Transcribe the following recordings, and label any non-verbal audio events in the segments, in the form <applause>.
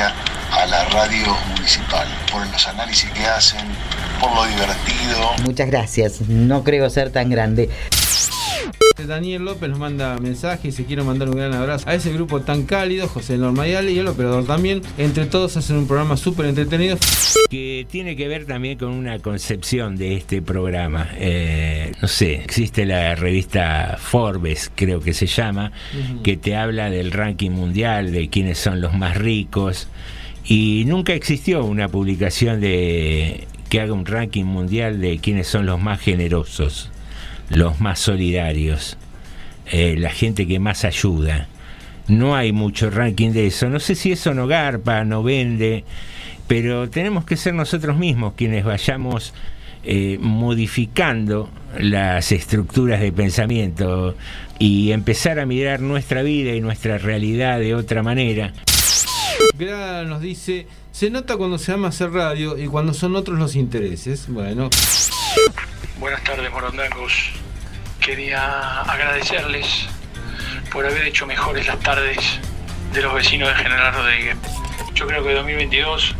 a la radio municipal, por los análisis que hacen, por lo divertido. Muchas gracias, no creo ser tan grande. Daniel López nos manda mensajes y quiero mandar un gran abrazo a ese grupo tan cálido, José Normayale y el operador también. Entre todos hacen un programa súper entretenido. Que tiene que ver también con una concepción de este programa. Eh, no sé, existe la revista Forbes, creo que se llama, que te habla del ranking mundial, de quiénes son los más ricos. Y nunca existió una publicación de que haga un ranking mundial de quiénes son los más generosos los más solidarios, eh, la gente que más ayuda. No hay mucho ranking de eso. No sé si eso no garpa, no vende, pero tenemos que ser nosotros mismos quienes vayamos eh, modificando las estructuras de pensamiento y empezar a mirar nuestra vida y nuestra realidad de otra manera. Gra nos dice, se nota cuando se ama hacer radio y cuando son otros los intereses. Bueno. Buenas tardes, morondangos. Quería agradecerles por haber hecho mejores las tardes de los vecinos de General Rodríguez. Yo creo que 2022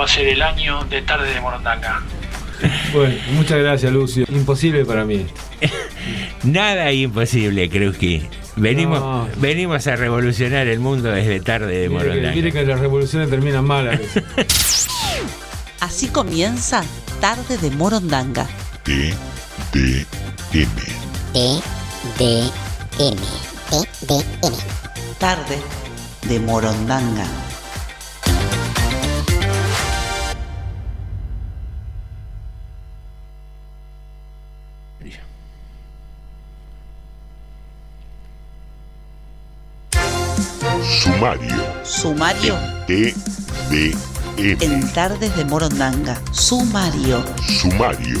va a ser el año de tarde de Morondanga. Bueno, muchas gracias, Lucio. Imposible para mí. <laughs> Nada imposible, creo que. Venimos, No. venimos a revolucionar el mundo desde tarde de Morondanga. mire que las revoluciones terminan mal a veces. <laughs> Así comienza Tarde de Morondanga. T, D, M. D, D, M. D, D, M. Tarde de Morondanga. Sumario. Sumario T, D, M. en Tardes de Morondanga. Sumario. Sumario.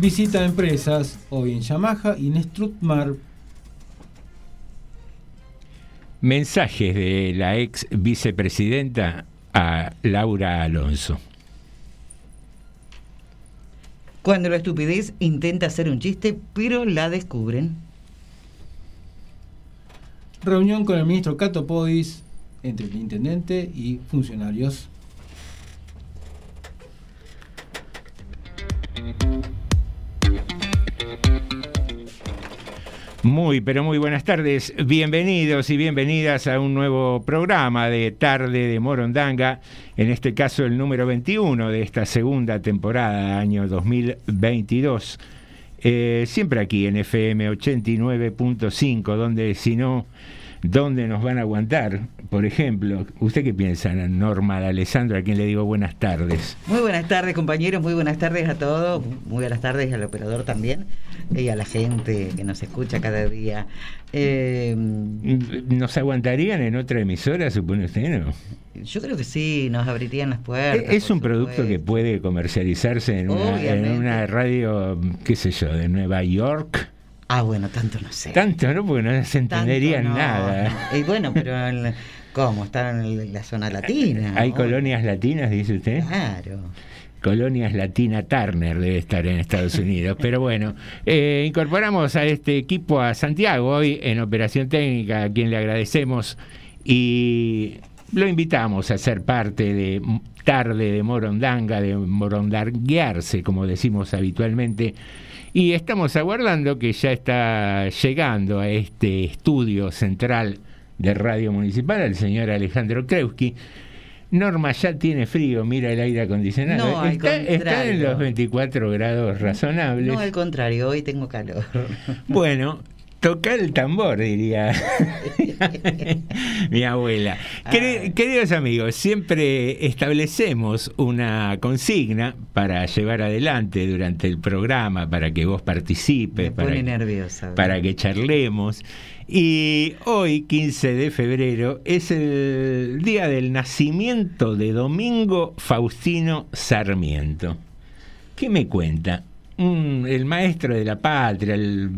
Visita a empresas hoy en Yamaha y en Strutmar. Mensajes de la ex vicepresidenta a Laura Alonso. Cuando la estupidez intenta hacer un chiste, pero la descubren. Reunión con el ministro Cato Podis entre el intendente y funcionarios. Muy, pero muy buenas tardes. Bienvenidos y bienvenidas a un nuevo programa de Tarde de Morondanga, en este caso el número 21 de esta segunda temporada, año 2022. Eh, siempre aquí en FM 89.5, donde si no, ¿dónde nos van a aguantar? Por ejemplo, ¿usted qué piensa, Norma de Alessandro, a quien le digo buenas tardes? Muy buenas tardes, compañeros. Muy buenas tardes a todos. Muy buenas tardes al operador también. Y a la gente que nos escucha cada día. Eh, ¿Nos aguantarían en otra emisora, supone usted, no? yo creo que sí, nos abrirían las puertas. Es por un producto que puede comercializarse en una, en una radio, qué sé yo, de Nueva York. Ah, bueno, tanto no sé. Tanto, ¿no? Porque no se Tanto entenderían no, nada. no. <laughs> Y bueno, pero en- ¿cómo? Están en la zona latina. Hay ¿no? colonias latinas, dice usted. Claro. Colonias Latina Turner debe estar en Estados Unidos. Pero bueno, eh, incorporamos a este equipo a Santiago hoy en Operación Técnica, a quien le agradecemos y lo invitamos a ser parte de tarde de Morondanga, de morondanguearse, como decimos habitualmente. Y estamos aguardando que ya está llegando a este estudio central de Radio Municipal el señor Alejandro Kreuski. Norma ya tiene frío, mira el aire acondicionado. No, al está, está en los 24 grados razonables. No, al contrario, hoy tengo calor. Bueno, toca el tambor, diría <laughs> mi abuela. Ay. Queridos amigos, siempre establecemos una consigna para llevar adelante durante el programa, para que vos participes, para, nerviosa. para que charlemos. Y hoy, 15 de febrero, es el día del nacimiento de Domingo Faustino Sarmiento. ¿Qué me cuenta? El maestro de la patria, el,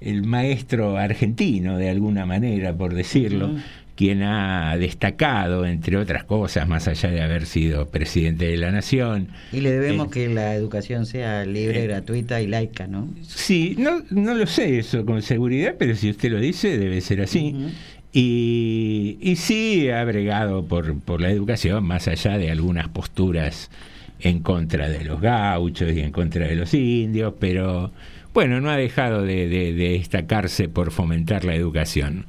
el maestro argentino, de alguna manera, por decirlo, quien ha destacado, entre otras cosas, más allá de haber sido presidente de la nación. Y le debemos Eh, que la educación sea libre, eh, gratuita y laica, ¿no? Sí, no, no lo sé eso con seguridad, pero si usted lo dice, debe ser así. Y, y sí ha bregado por, por la educación, más allá de algunas posturas en contra de los gauchos y en contra de los indios, pero bueno, no ha dejado de, de- de destacarse por fomentar la educación.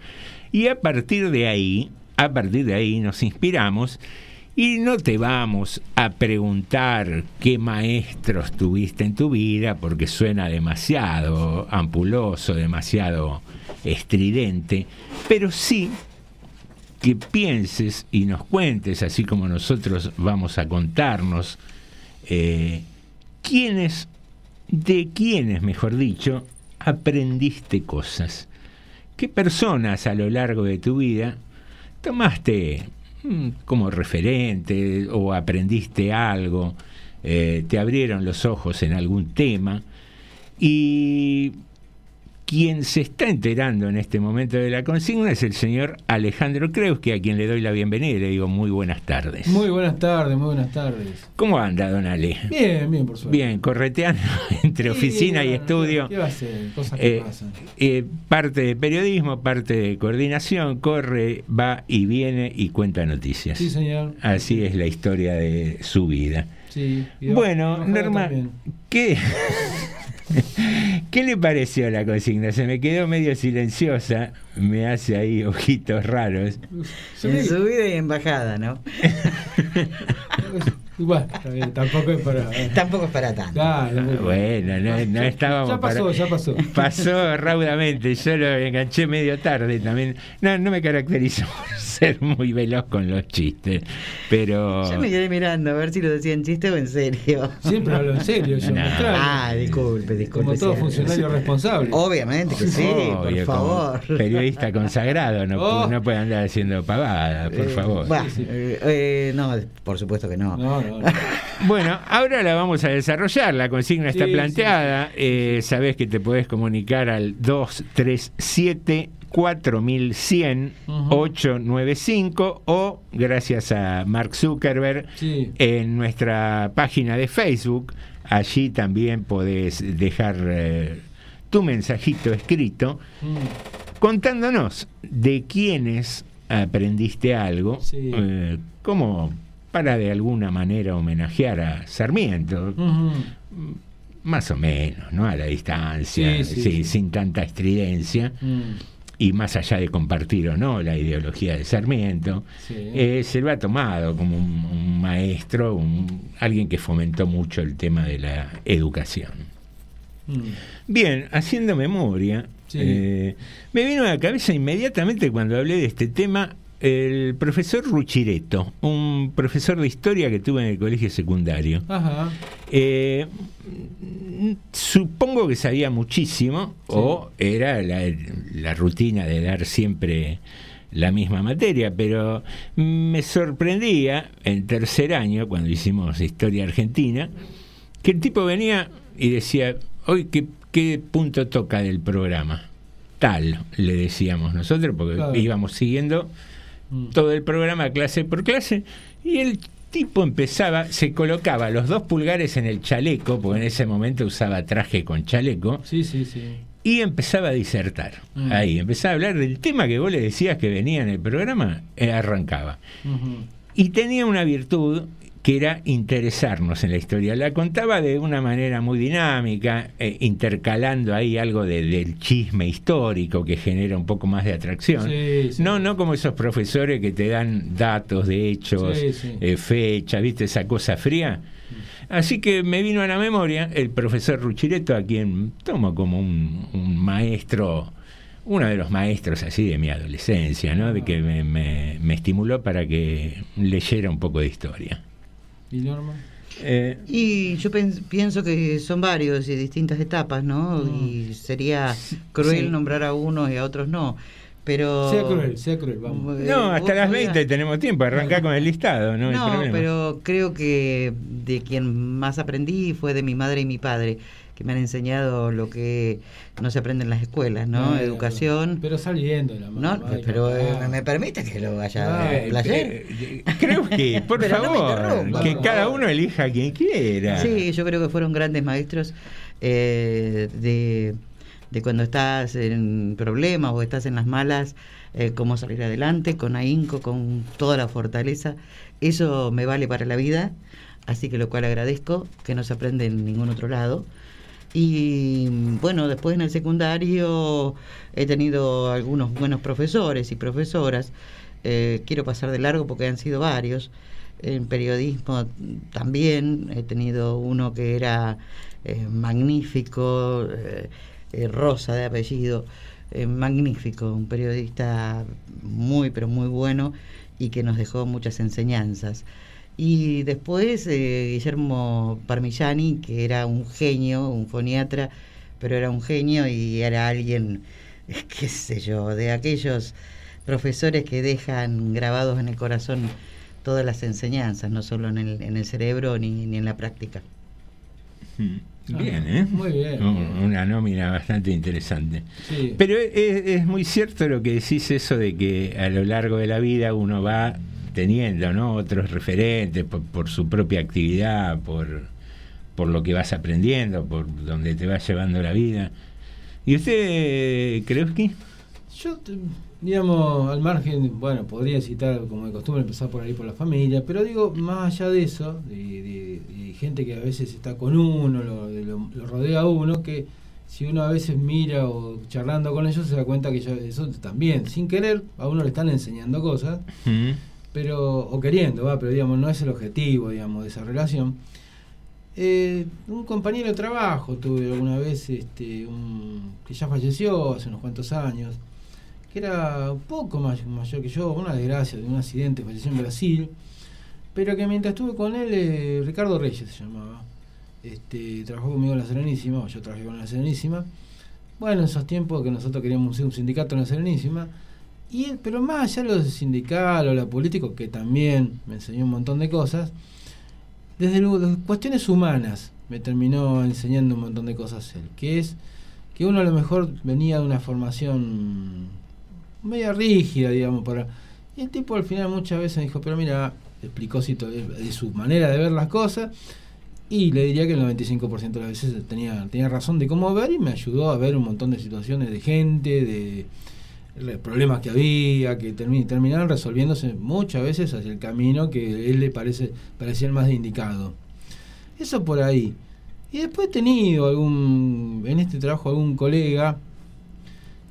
Y a partir de ahí, a partir de ahí nos inspiramos y no te vamos a preguntar qué maestros tuviste en tu vida, porque suena demasiado ampuloso, demasiado estridente, pero sí que pienses y nos cuentes, así como nosotros vamos a contarnos, eh, quiénes, de quiénes, mejor dicho, aprendiste cosas. ¿Qué personas a lo largo de tu vida tomaste mm, como referente o aprendiste algo, eh, te abrieron los ojos en algún tema? Y quien se está enterando en este momento de la consigna es el señor Alejandro Kreuski, a quien le doy la bienvenida y le digo muy buenas tardes. Muy buenas tardes, muy buenas tardes. ¿Cómo anda, don Ale? Bien, bien, por suerte. Bien, correteando <laughs> entre Sí, oficina y estudio. ¿Qué va a ser? Cosas que Eh, pasan. eh, parte de periodismo, parte de coordinación, corre, va y viene y cuenta noticias. Sí, señor. Así es la historia de su vida. Sí. y Bueno, Norma. ¿qué, <laughs> <laughs> ¿qué le pareció la consigna? Se me quedó medio silenciosa, me hace ahí ojitos raros. En subida y en bajada, ¿no? <laughs> Bien, tampoco es para. <laughs> Tampoco es para tanto. Claro, muy bien. Bueno, no, no estábamos Ya pasó, para- ya pasó. Pasó raudamente, yo lo enganché medio tarde también. No, no me caracterizo por <laughs> ser muy veloz con los chistes, pero... Yo me quedé mirando a ver si lo decía en chiste o en serio. Siempre hablo en serio, yo No. Ah, disculpe, disculpe. Como todo sí. funcionario responsable. Obviamente que sí, Obvio, por como favor. Periodista consagrado, no, Oh. no puede andar haciendo pavada, por Eh, favor. bah, Sí, sí. eh, eh, no, por supuesto que no. No, no, no. Bueno, ahora la vamos a desarrollar. La consigna está Sí, planteada. Eh, sabés que te podés comunicar al 237 4100 Ujú. 895 o gracias a Mark Zuckerberg en nuestra página de Facebook. Allí también podés dejar eh, tu mensajito escrito Mm. contándonos de quiénes aprendiste algo, eh, como para de alguna manera homenajear a Sarmiento, más o menos, ¿no? A la distancia, Sí, sí, sí, sí. sin tanta estridencia, Mm. y más allá de compartir o no la ideología de Sarmiento, eh, se lo ha tomado como un, un maestro, un- alguien que fomentó mucho el tema de la educación. Mm. Bien, haciendo memoria, eh, me vino a la cabeza inmediatamente cuando hablé de este tema el profesor Ruchireto, un profesor de historia que tuve en el colegio secundario. Ajá. Eh, supongo que sabía muchísimo o era la, la rutina de dar siempre la misma materia, pero me sorprendía en tercer año, cuando hicimos historia argentina, que el tipo venía y decía, hoy qué, qué punto toca del programa. Tal, le decíamos nosotros, porque Claro. íbamos siguiendo Mm. todo el programa clase por clase y el tipo empezaba, se colocaba los dos pulgares en el chaleco, porque en ese momento usaba traje con chaleco, Sí, sí, sí. y empezaba a disertar. Mm. Ahí, empezaba a hablar del tema que vos le decías que venía en el programa, eh, arrancaba. Y tenía una virtud que era interesarnos en la historia. La contaba de una manera muy dinámica, eh, intercalando ahí algo de- del chisme histórico que genera un poco más de atracción. Sí, sí. No, no como esos profesores que te dan datos de hechos, Sí, eh, fecha, ¿viste? Esa cosa fría. Así que me vino a la memoria el profesor Ruchireto, a quien tomo como un, un maestro, uno de los maestros así de mi adolescencia, ¿no? De que me, me- me estimuló para que leyera un poco de historia. ¿Y Norma? Eh, Y yo pienso que son varios y distintas etapas, ¿no? Y sería cruel Sí. nombrar a unos y a otros no. Pero. Sea cruel, sea cruel, vamos. Eh, no, hasta las podías- 20 tenemos tiempo, arrancar con el listado, no, No, pero creo que de quien más aprendí fue de mi madre y mi padre, que me han enseñado lo que no se aprende en las escuelas, ¿no? Educación. Pero saliendo la mano. No, ay, pero eh, papá. me permite que lo vaya Ah, a player. eh, creo que, <laughs> por no favor, interrumpa. que cada uno elija a quien quiera. Sí, yo creo que fueron grandes maestros eh, de, de cuando estás en problemas o estás en las malas, eh, cómo salir adelante, con ahínco, con toda la fortaleza. Eso me vale para la vida, así que lo cual agradezco, que no se aprende en ningún otro lado. Y bueno, después en el secundario he tenido algunos buenos profesores y profesoras. Eh, quiero pasar de largo porque han sido varios. En periodismo también he tenido uno que era eh, magnífico, eh, Rosa de apellido, magnífico, un periodista muy, pero muy bueno y que nos dejó muchas enseñanzas. Y después eh, Guillermo Parmigiani, que era un genio, un foniatra, pero era un genio y era alguien, <laughs> qué sé yo, de aquellos profesores que dejan grabados en el corazón todas las enseñanzas, no solo en el, en el cerebro ni, ni en la práctica. Mm, Bien, ¿eh? Muy bien. Un- Una nómina bastante interesante. Sí. Pero es, es muy cierto lo que decís eso de que a lo largo de la vida uno va teniendo ¿no? otros referentes por, por su propia actividad, por, por lo que vas aprendiendo, por donde te va llevando la vida. ¿Y usted, Krewski? Yo, digamos, al margen, bueno, podría citar como de costumbre empezar por ahí por la familia, pero digo, más allá de eso, de, de- de gente que a veces está con uno, lo, de lo- lo rodea a uno, que si uno a veces mira o charlando con ellos se da cuenta que ya eso también, sin querer, a uno le están enseñando cosas, Mm. Pero o queriendo, va, pero digamos, no es el objetivo, digamos, de esa relación. Eh, un compañero de trabajo tuve alguna vez, este, un, que ya falleció hace unos cuantos años, que era un poco más mayor que yo, una desgracia, de un accidente, falleció en Brasil, pero que mientras estuve con él, eh, Ricardo Reyes se llamaba, este, trabajó conmigo en la Serenísima, o yo trabajé con la Serenísima, bueno, en esos tiempos que nosotros queríamos ser un sindicato en la Serenísima, y pero más allá de lo sindical o lo político, que también me enseñó un montón de cosas, desde luego, cuestiones humanas me terminó enseñando un montón de cosas él, que es que uno a lo mejor venía de una formación media rígida, digamos, para... Y el tipo al final muchas veces me dijo, pero mira, explicó si to- de su manera de ver las cosas, y le diría que el 95% de las veces tenía, tenía razón de cómo ver y me ayudó a ver un montón de situaciones de gente, de problemas que había, que termi- terminaron resolviéndose muchas veces hacia el camino que él le parece parecía el más indicado. Eso por ahí. Y después he tenido algún, en este trabajo algún colega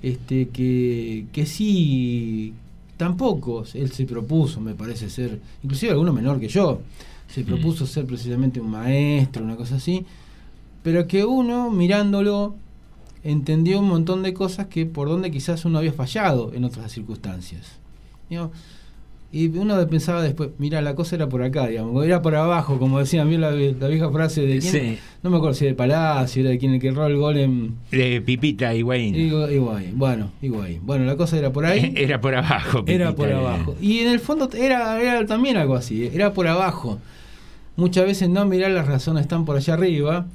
este que, que sí tampoco él se propuso me parece ser inclusive alguno menor que yo se propuso ser precisamente un maestro una cosa así pero que uno mirándolo entendió un montón de cosas que por donde quizás uno había fallado en otras circunstancias y uno pensaba después, mira, la cosa era por acá, digamos, era por abajo, como decía bien la, la vieja frase de quién, Sí. no me acuerdo si de Palacio, era de quien el que erró el gol en De Pipita Higuaín. Igu- Higuaín. Bueno, Higuaín. Bueno, la cosa era por ahí. <laughs> Era por abajo. Era por eh. abajo. Y en el fondo era, era también algo así, era por abajo. Muchas veces no mirar las razones están por allá arriba,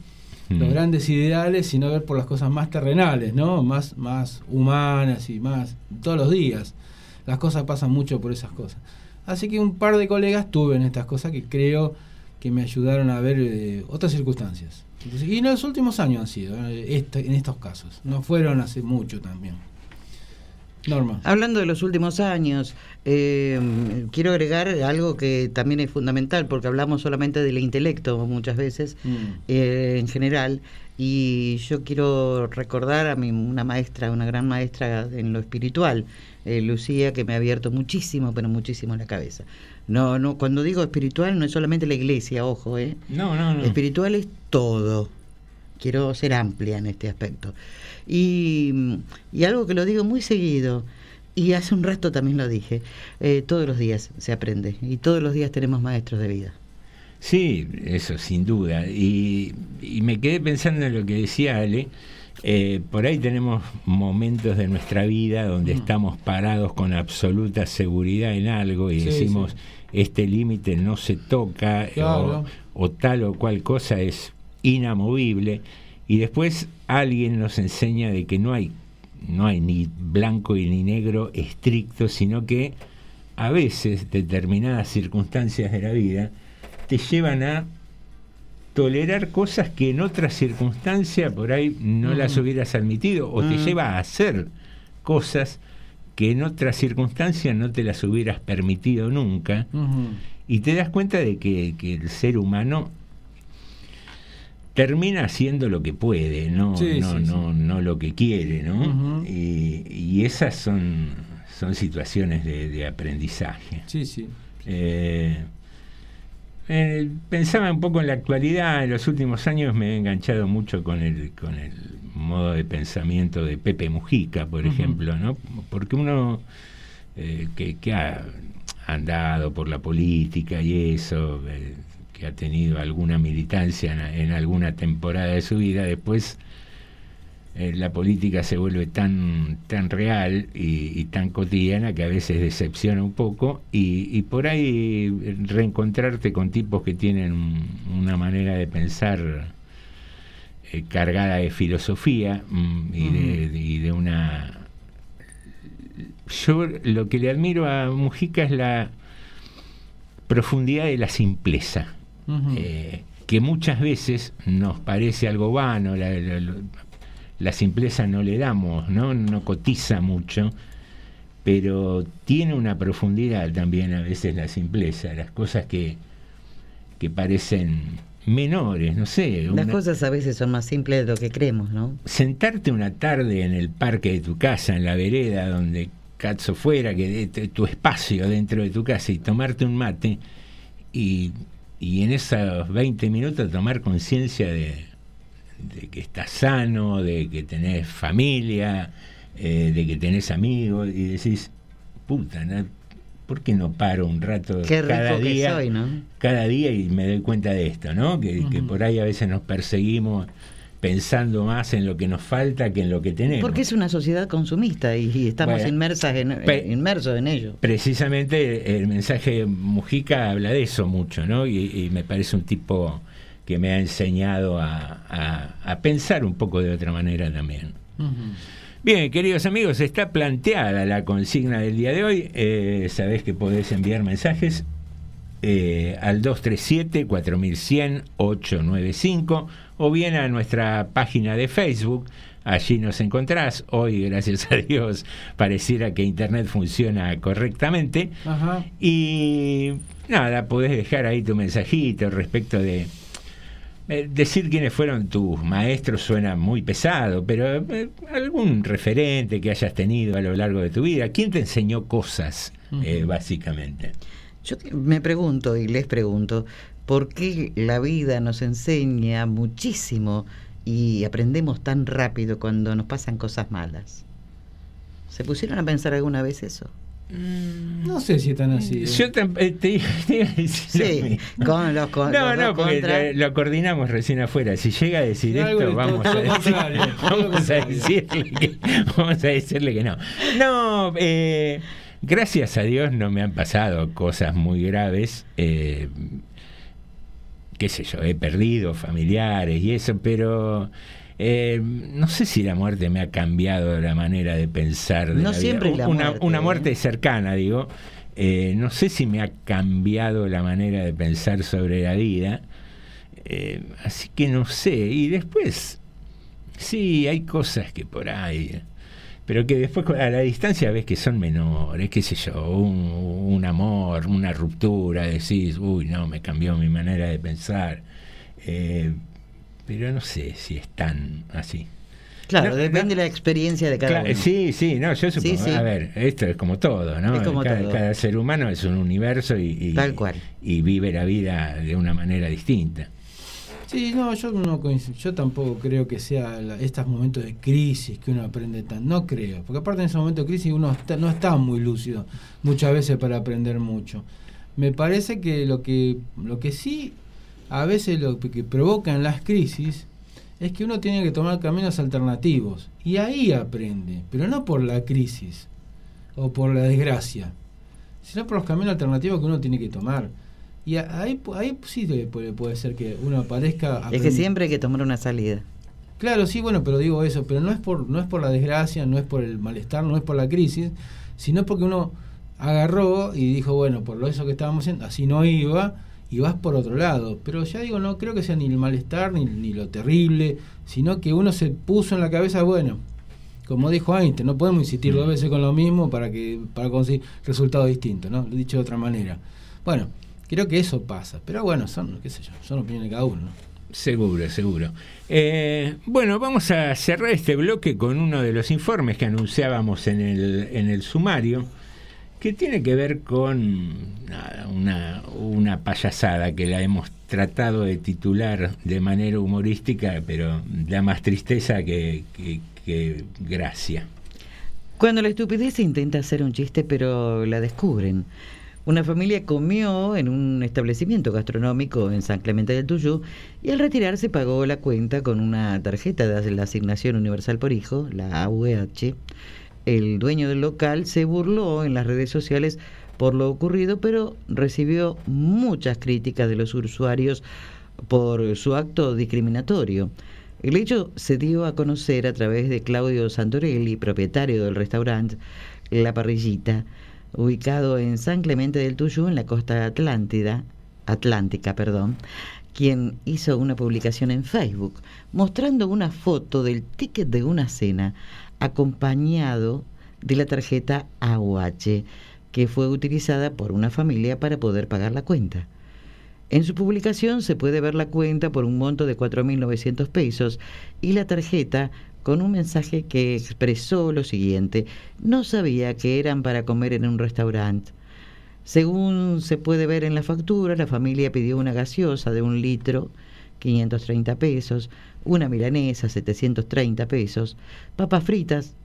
los Mm. grandes ideales, sino ver por las cosas más terrenales, ¿no? Más, más humanas y más todos los días. Las cosas pasan mucho por esas cosas. Así que un par de colegas tuve en estas cosas que creo que me ayudaron a ver eh, otras circunstancias. Entonces, y en los últimos años han sido, eh, este- en estos casos. No fueron hace mucho también. Norma. Hablando de los últimos años, eh, quiero agregar algo que también es fundamental, porque hablamos solamente del intelecto muchas veces, Mm. eh, en general, y yo quiero recordar a mi, una maestra, una gran maestra en lo espiritual, eh, Lucía, que me ha abierto muchísimo, pero muchísimo la cabeza. No, no, cuando digo espiritual no es solamente la iglesia, ojo, eh. No, no, no. Espiritual es todo. Quiero ser amplia en este aspecto. Y, y algo que lo digo muy seguido, y hace un rato también lo dije, eh, todos los días se aprende y todos los días tenemos maestros de vida. Sí, eso sin duda. Y, y me quedé pensando en lo que decía Ale. Eh, por ahí tenemos momentos de nuestra vida donde Mm. estamos parados con absoluta seguridad en algo y Sí, decimos, sí. este límite no se toca Claro. o, o tal o cual cosa es inamovible. Y después alguien nos enseña de que no hay, no hay ni blanco y ni negro estricto, sino que a veces determinadas circunstancias de la vida te llevan a tolerar cosas que en otras circunstancias por ahí no las Mm. hubieras admitido o te Mm. lleva a hacer cosas que en otras circunstancias no te las hubieras permitido nunca y te das cuenta de que, que el ser humano termina haciendo lo que puede, no, Sí, no, sí, no, no lo que quiere, ¿no? Y, y esas son, son situaciones de, de aprendizaje. Sí, sí. Eh, eh, pensaba un poco en la actualidad, en los últimos años me he enganchado mucho con el, con el modo de pensamiento de Pepe Mujica, por ejemplo, ¿no? Porque uno eh, que, que ha andado por la política y eso, que ha tenido alguna militancia en, en alguna temporada de su vida, después eh, la política se vuelve tan, tan real y, y tan cotidiana que a veces decepciona un poco y, y por ahí reencontrarte con tipos que tienen un- una manera de pensar eh, cargada de filosofía mm, y, de, y de una... Yo lo que le admiro a Mujica es la profundidad de la simpleza Eh, que muchas veces nos parece algo vano, la, la- la simpleza no le damos, ¿no? no cotiza mucho, pero tiene una profundidad también a veces la simpleza, las cosas que, que parecen menores, no sé. Las una- cosas a veces son más simples de lo que creemos, ¿no? sentarte una tarde en el parque de tu casa, en la vereda, donde Cazzo fuera, que de tu espacio dentro de tu casa, y tomarte un mate, y, y en esos 20 minutos tomar conciencia de, de que estás sano, de que tenés familia, eh, de que tenés amigos, y decís, puta, ¿no? ¿por qué no paro un rato Qué cada rico que día? soy, ¿no? cada día y me doy cuenta de esto, ¿no? Que, por ahí a veces nos perseguimos pensando más en lo que nos falta que en lo que tenemos. Porque es una sociedad consumista y, y estamos Bueno, inmersas en, pe- inmersos en ello. Precisamente el mensaje de Mujica habla de eso mucho, ¿no? Y, y me parece un tipo que me ha enseñado a, a- a pensar un poco de otra manera también. Bien, queridos amigos, está planteada la consigna del día de hoy. Eh, sabés que podés enviar mensajes eh, al 237-4100-895 o bien a nuestra página de Facebook. Allí nos encontrás. Hoy, gracias a Dios, pareciera que Internet funciona correctamente. Ajá. Y nada, podés dejar ahí tu mensajito respecto de... eh, decir quiénes fueron tus maestros suena muy pesado, pero eh, algún referente que hayas tenido a lo largo de tu vida, ¿quién te enseñó cosas, eh, básicamente? Yo te- me pregunto y les pregunto, ¿por qué la vida nos enseña muchísimo y aprendemos tan rápido cuando nos pasan cosas malas? ¿Se pusieron a pensar alguna vez eso? No sé si es tan así. ¿eh? Yo tam- eh, te, <laughs> te iba a decir lo Sí, con los con- No, los no, porque contra. lo, lo coordinamos recién afuera. Si llega a decir esto, vamos, a, decir- <laughs> vamos a decirle que, <laughs> vamos a decirle que no. No, eh, gracias a Dios no me han pasado cosas muy graves. eh, qué sé yo, he perdido familiares y eso, pero eh, no sé si la muerte me ha cambiado la manera de pensar. De No la vida. siempre la una, muerte, Una ¿eh? muerte cercana, digo. Eh, no sé si me ha cambiado la manera de pensar sobre la vida, eh, así que no sé. Y después, sí, hay cosas que por ahí pero que después a la distancia ves que son menores, qué sé yo, un, amor, una ruptura, decís, uy, no, me cambió mi manera de pensar. Eh, pero no sé si es tan así. Claro, depende de la experiencia de cada uno. Sí, sí, no, yo supongo, a ver, esto es como todo, ¿no? cada, ser humano es un universo y, Tal cual. y vive la vida de una manera distinta. Sí, no, yo no yo tampoco creo que sea estos momentos de crisis que uno aprende tan, no creo, porque aparte en esos momentos de crisis uno no está muy lúcido muchas veces para aprender mucho. Me parece que lo que lo que sí a veces lo que provocan las crisis es que uno tiene que tomar caminos alternativos y ahí aprende, pero no por la crisis o por la desgracia, sino por los caminos alternativos que uno tiene que tomar. Y ahí, ahí sí puede, puede ser que uno aparezca. Es que siempre hay que tomar una salida. Claro, sí, bueno, pero digo eso, pero no es por no es por la desgracia, no es por el malestar, no es por la crisis, sino porque uno agarró y dijo, bueno, por lo eso que estábamos haciendo, así no iba y vas por otro lado. Pero ya digo, no creo que sea ni el malestar ni, ni lo terrible, sino que uno se puso en la cabeza, bueno, como dijo Einstein, no podemos insistir dos veces con lo mismo para que para conseguir resultados distintos, ¿no? Lo he dicho de otra manera. Bueno, Creo que eso pasa. Pero bueno, son, qué sé yo, son opiniones de cada uno. Seguro, seguro. Eh, bueno, vamos a cerrar este bloque con uno de los informes que anunciábamos en el, en el sumario, que tiene que ver con una, una payasada que la hemos tratado de titular de manera humorística, pero da más tristeza que, que gracia. Cuando la estupidez intenta hacer un chiste, pero la descubren. Una familia comió en un establecimiento gastronómico en San Clemente del Tuyú y al retirarse pagó la cuenta con una tarjeta de la Asignación Universal por Hijo, la AUH. El dueño del local se burló en las redes sociales por lo ocurrido, pero recibió muchas críticas de los usuarios por su acto discriminatorio. El hecho se dio a conocer a través de Claudio Santorelli, propietario del restaurante La Parrillita, ubicado en San Clemente del Tuyú, en la costa Atlántida, Atlántica, perdón, quien hizo una publicación en Facebook mostrando una foto del ticket de una cena acompañado de la tarjeta AUH que fue utilizada por una familia para poder pagar la cuenta. En su publicación se puede ver la cuenta por un monto de 4.900 pesos y la tarjeta con un mensaje que expresó lo siguiente, no sabía que eran para comer en un restaurante. Según se puede ver en la factura, la familia pidió una gaseosa de un litro, 530 pesos, una milanesa, 730 pesos, papas fritas,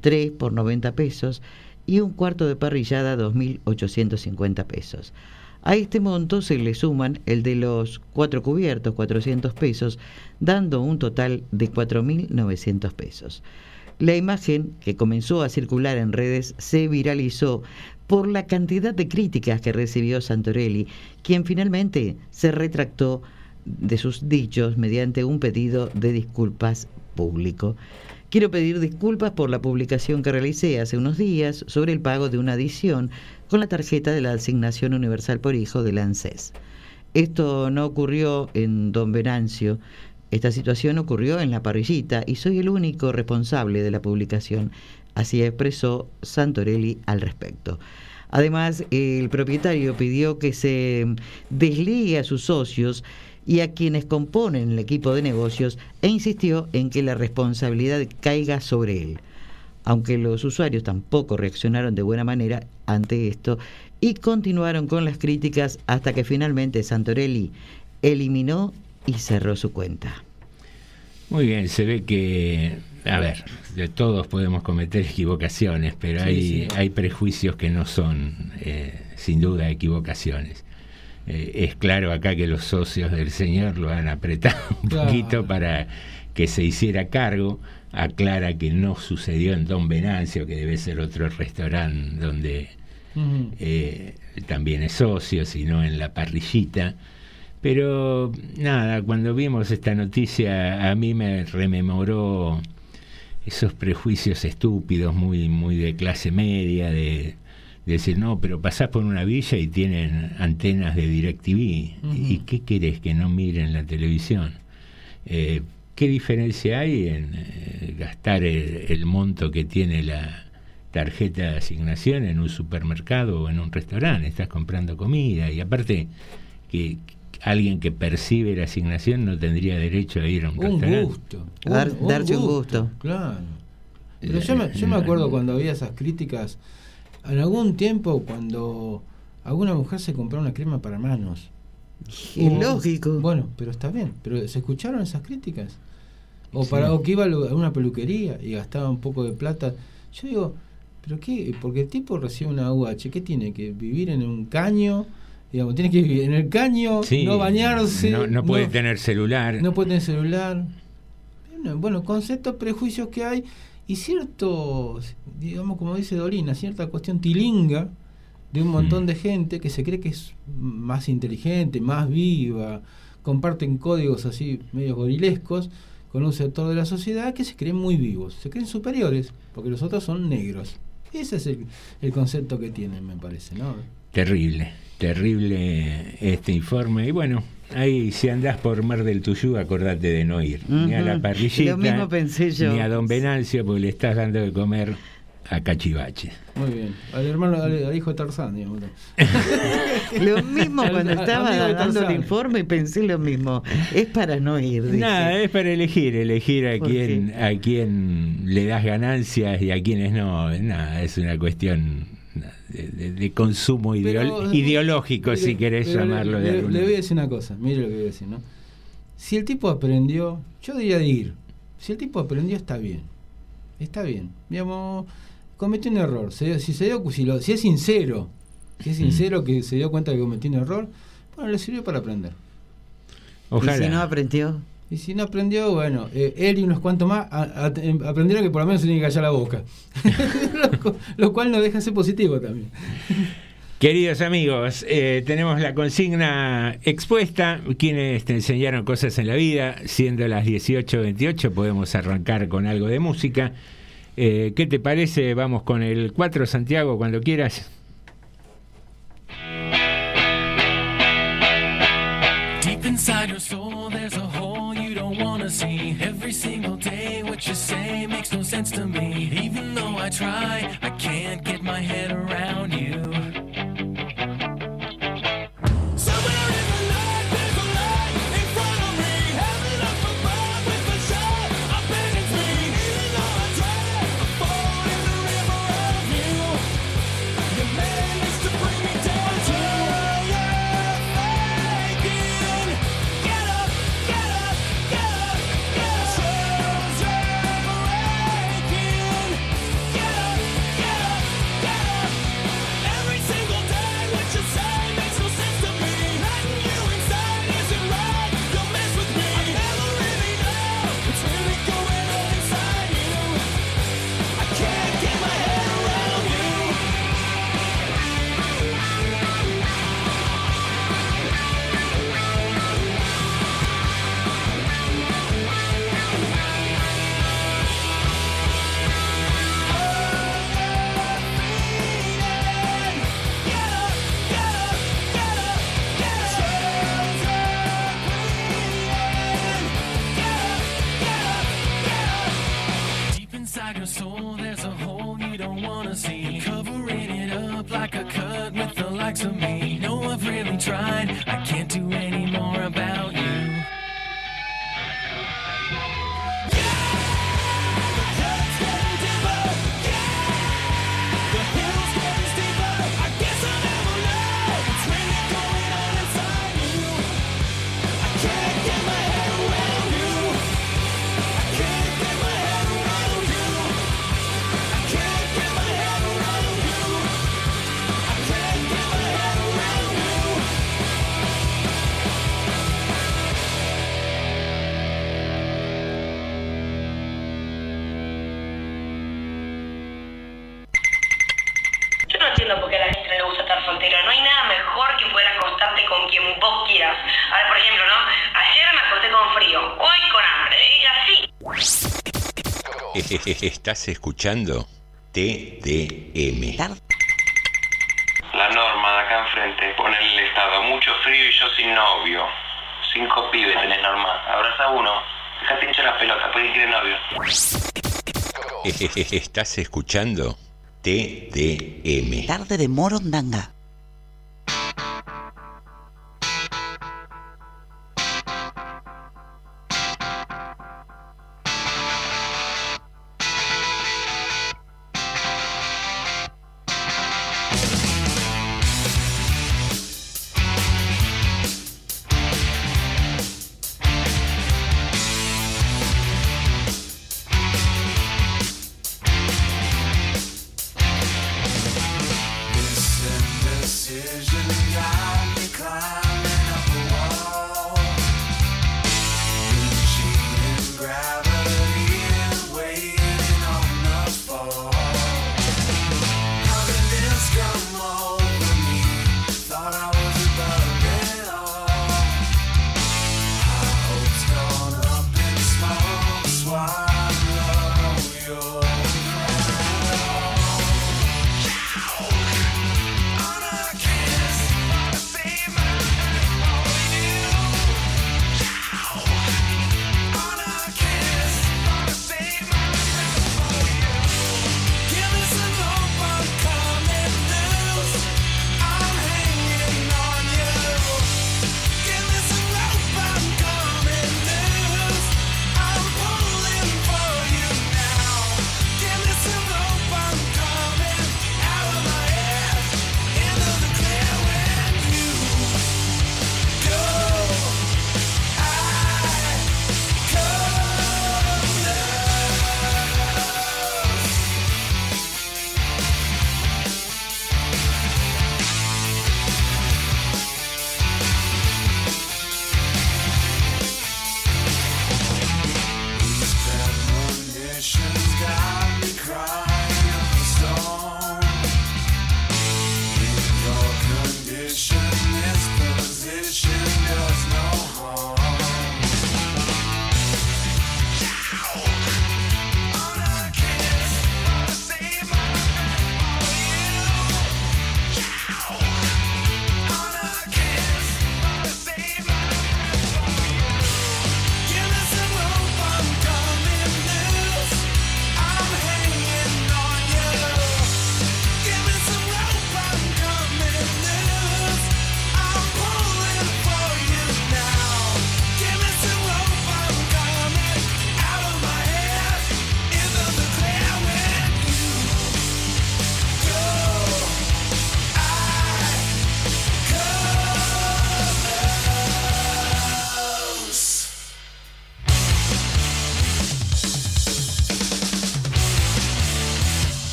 3 por 90 pesos y un cuarto de parrillada, 2.850 pesos. A este monto se le suman el de los cuatro cubiertos, 400 pesos, dando un total de 4.900 pesos. La imagen, que comenzó a circular en redes, se viralizó por la cantidad de críticas que recibió Santorelli, quien finalmente se retractó de sus dichos mediante un pedido de disculpas público. Quiero pedir disculpas por la publicación que realicé hace unos días sobre el pago de una adición con la tarjeta de la Asignación Universal por Hijo del ANSES. Esto no ocurrió en Don Venancio, esta situación ocurrió en La Parrillita y soy el único responsable de la publicación, así expresó Santorelli al respecto. Además, el propietario pidió que se desligue a sus socios y a quienes componen el equipo de negocios e insistió en que la responsabilidad caiga sobre él. Aunque los usuarios tampoco reaccionaron de buena manera ante esto y continuaron con las críticas hasta que finalmente Santorelli eliminó y cerró su cuenta. Muy bien, se ve que, a ver, de todos podemos cometer equivocaciones, pero hay, hay prejuicios que no son, eh, sin duda, equivocaciones. Eh, es claro acá que los socios del señor lo han apretado un poquito para que se hiciera cargo. Aclara que no sucedió en Don Venancio, que debe ser otro restaurante donde eh, también es socio, sino en la parrillita. Pero nada, cuando vimos esta noticia a mí me rememoró esos prejuicios estúpidos muy muy de clase media de decir, no, pero pasás por una villa y tienen antenas de DirecTV. ¿Y qué querés que no miren la televisión? Eh, ¿Qué diferencia hay en eh, gastar el, el, monto que tiene la tarjeta de asignación en un supermercado o en un restaurante? Estás comprando comida y aparte que alguien que percibe la asignación no tendría derecho a ir a un, un restaurante. Gusto, un, Dar, un darse gusto, un gusto. Claro. Pero yo me, yo me acuerdo cuando había esas críticas, en algún tiempo cuando alguna mujer se compró una crema para manos. Es lógico. Bueno, pero está bien. Pero ¿se escucharon esas críticas? O, sí. para, o que iba a una peluquería y gastaba un poco de plata. Yo digo, ¿pero qué? Porque el tipo recibe una UH, ¿qué tiene? ¿Que vivir en un caño? Digamos, tiene que vivir en el caño, sí, no bañarse. No, no puede no, tener celular. No puede tener celular. Bueno, conceptos, prejuicios que hay y ciertos, digamos, como dice Dolina, cierta cuestión tilinga de un montón mm. de gente que se cree que es más inteligente, más viva, comparten códigos así medio gorilescos con un sector de la sociedad que se creen muy vivos, se creen superiores, porque los otros son negros. Ese es el, el concepto que tienen, me parece, ¿no? Terrible, terrible este informe. Y bueno, ahí si andás por Mar del Tuyú, acordate de no ir. Uh -huh. Ni a la parrillita, Lo mismo pensé yo. ni a Don Venancio, porque le estás dando de comer a Cachivache. Muy bien. Al hermano, al, al hijo de Tarzán, digamos. <laughs> lo mismo cuando estaba dando el informe pensé lo mismo. Es para no ir. Dice. Nada, es para elegir, elegir a quién, a quién le das ganancias y a quienes no. Nada, es una cuestión de, de, de consumo pero, ideológico, si querés llamarlo le, de alguna Le voy a decir una cosa, mire lo que voy a decir, ¿no? Si el tipo aprendió, yo diría de ir. Si el tipo aprendió, está bien. Está bien. Digamos, cometió un error. Si, se dio, si, lo, si es sincero, si es sincero que se dio cuenta que cometió un error, bueno, le sirvió para aprender. Ojalá. ¿Y si no aprendió? Y si no aprendió, bueno, eh, él y unos cuantos más aprendieron que por lo menos se tiene que callar la boca. <laughs> lo, cual no deja de ser positivo también. Queridos amigos, eh, tenemos la consigna expuesta. Quienes te enseñaron cosas en la vida, siendo las 18.28, podemos arrancar con algo de música. Eh, ¿Qué te parece? Vamos con el 4 Santiago cuando quieras. Sense to me. Even though I try, I can't get my head around you. Estás escuchando TDM. La norma de acá enfrente pone el estado. Mucho frío y yo sin novio. Cinco pibes tenés norma. Abraza uno. Dejate hinchar la pelota, puedes ir de novio. Estás escuchando TDM. Tarde de Morondanga.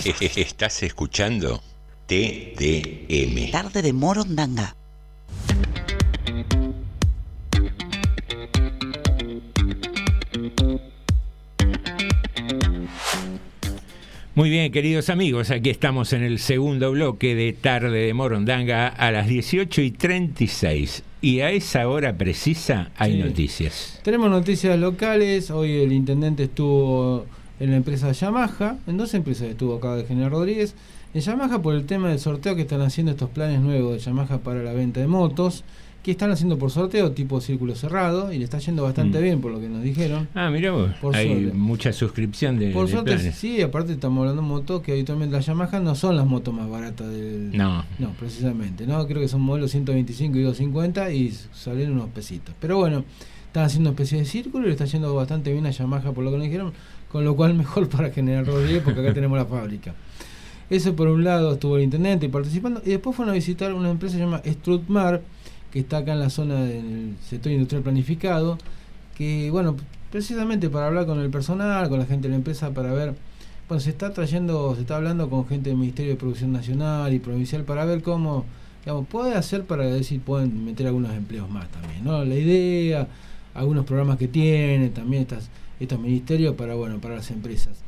<laughs> Estás escuchando TDM. Tarde de Morondanga. Muy bien, queridos amigos, aquí estamos en el segundo bloque de Tarde de Morondanga a las 18 y 36. Y a esa hora precisa hay noticias. Tenemos noticias locales. Hoy el intendente estuvo en la empresa Yamaha. En dos empresas estuvo acá de General Rodríguez. En Yamaha por el tema del sorteo que están haciendo estos planes nuevos de Yamaha para la venta de motos. Que están haciendo por sorteo tipo círculo cerrado. Y le está yendo bastante Mm. bien por lo que nos dijeron. Ah, mira vos, Por hay suerte. mucha suscripción de, Por de suerte, planes. sí, aparte estamos hablando de motos que habitualmente las Yamaha no son las motos más baratas del... No. No, precisamente, ¿no? Creo que son modelos 125 y 250 y salen unos pesitos. Pero bueno, están haciendo especie de círculo y le está yendo bastante bien a Yamaha por lo que nos dijeron, con lo cual <laughs> mejor para General Rodríguez porque acá tenemos la fábrica. Eso por un lado estuvo el intendente participando y después fueron a visitar una empresa que se llama Strutmar, que está acá en la zona del sector industrial planificado, que bueno, precisamente para hablar con el personal, con la gente de la empresa, para ver, bueno, se está trayendo, se está hablando con gente del Ministerio de Producción Nacional y Provincial para ver cómo, digamos, puede hacer para ver si pueden meter algunos empleos más también, ¿no? La idea, algunos programas que tiene, también estas, estos ministerios para, bueno, para las empresas.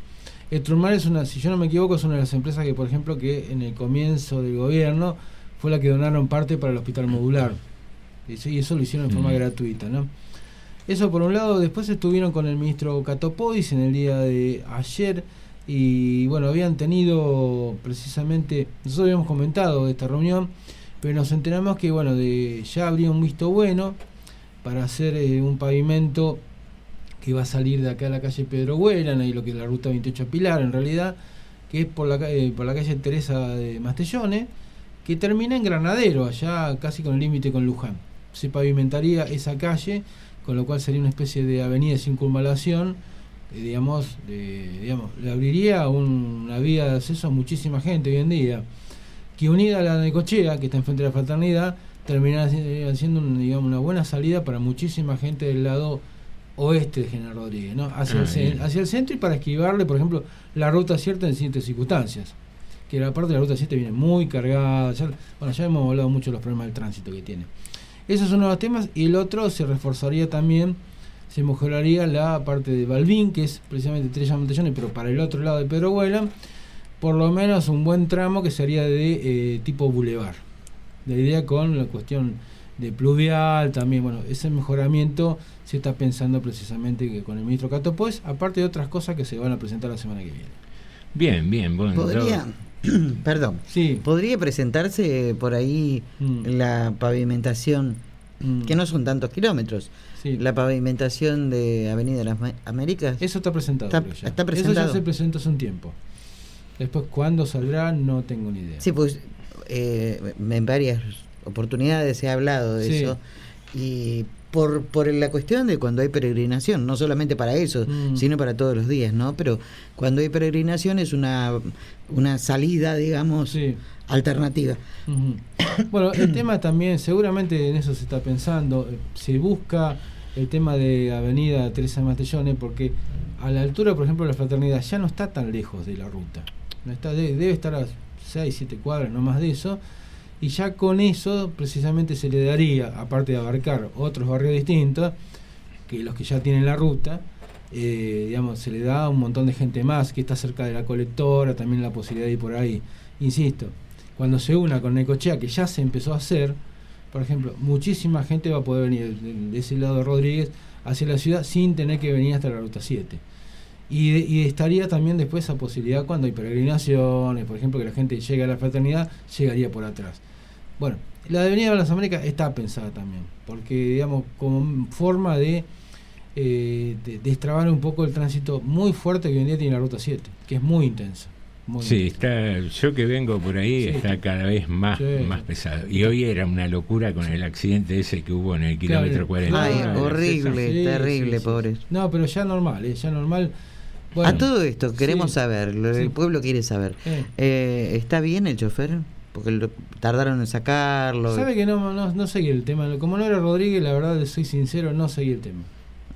Estrumar es una, si yo no me equivoco, es una de las empresas que, por ejemplo, que en el comienzo del gobierno fue la que donaron parte para el hospital modular. Y eso, y eso lo hicieron de forma Mm. gratuita, ¿no? Eso por un lado, después estuvieron con el ministro Catopodis en el día de ayer y bueno, habían tenido precisamente, nosotros habíamos comentado de esta reunión, pero nos enteramos que bueno, de ya habría un visto bueno para hacer eh, un pavimento que va a salir de acá a la calle Pedro Huelan, ahí lo que es la ruta 28 a Pilar en realidad, que es por la, eh, por la calle Teresa de Mastellone, que termina en Granadero, allá casi con el límite con Luján. Se pavimentaría esa calle, con lo cual sería una especie de avenida de circunvalación, eh, digamos, digamos, le abriría un- una vía de acceso a muchísima gente hoy en día, que unida a la de Cochea, que está enfrente de la fraternidad, terminará si- siendo digamos, una buena salida para muchísima gente del lado oeste de General Rodríguez, ¿no? hacia, Ah, el, hacia el centro y para esquivarle, por ejemplo, la ruta cierta en ciertas circunstancias. Que la parte de la ruta 7 viene muy cargada. ya- bueno, ya hemos hablado mucho de los problemas del tránsito que tiene. Esos son uno de los temas. Y el otro se reforzaría también, se mejoraría la parte de Balbín, que es precisamente Tres Montellones, pero para el otro lado de Pedro Huela, por lo menos un buen tramo que sería de eh, tipo bulevar. La idea con la cuestión de pluvial también, bueno, ese mejoramiento se está pensando precisamente que con el ministro Cato Pues, aparte de otras cosas que se van a presentar la semana que viene. Bien, bien, bueno. Podría, <clears throat> perdón, Sí. podría presentarse por ahí Mm. la pavimentación, Mm. que no son tantos kilómetros, Sí. la pavimentación de Avenida de las Américas. Eso está presentado. Está- está Eso presentado. ya se presentó hace un tiempo. Después, ¿cuándo saldrá? No tengo ni idea. Sí, pues eh, en varias oportunidades se ha hablado de Sí. eso. Y por, por la cuestión de cuando hay peregrinación, no solamente para eso, Mm. sino para todos los días, ¿no? Pero cuando hay peregrinación es una, una salida, digamos, Sí. alternativa. Bueno, el <clears throat> tema también, seguramente en eso se está pensando, se busca el tema de Avenida Teresa Mastellone porque a la altura, por ejemplo, la fraternidad ya no está tan lejos de la ruta. No está, de- debe estar a 6, 7 cuadras, no más de eso. Y ya con eso, precisamente, se le daría, aparte de abarcar otros barrios distintos, que los que ya tienen la ruta, eh, digamos, se le da a un montón de gente más que está cerca de la colectora, también la posibilidad de ir por ahí. Insisto, cuando se una con Necochea, que ya se empezó a hacer, por ejemplo, muchísima gente va a poder venir de, ese lado de Rodríguez hacia la ciudad sin tener que venir hasta la ruta 7. Y, y estaría también después esa posibilidad cuando hay peregrinaciones, por ejemplo, que la gente llegue a la fraternidad, llegaría por atrás. Bueno, la Avenida de las Américas está pensada también, porque, digamos, como forma de, eh, de destrabar un poco el tránsito muy fuerte que hoy en día tiene la ruta 7, que es muy intensa. muy Sí, intensa. está, yo que vengo por ahí Sí. está cada vez más, Sí. más pesado. Y hoy era una locura con el accidente ese que hubo en el Claro. kilómetro 40. Ay, Claro, horrible, Sí, terrible, sí, sí. pobres. No, pero ya normal, ¿eh? ya normal. Bueno, a todo esto queremos sí, saber, el pueblo quiere saber. eh. Eh, ¿Está bien el chofer? Porque lo- tardaron en sacarlo. Sabe que no, no, no seguí el tema. Como no era Rodríguez, la verdad, soy sincero, no seguí el tema.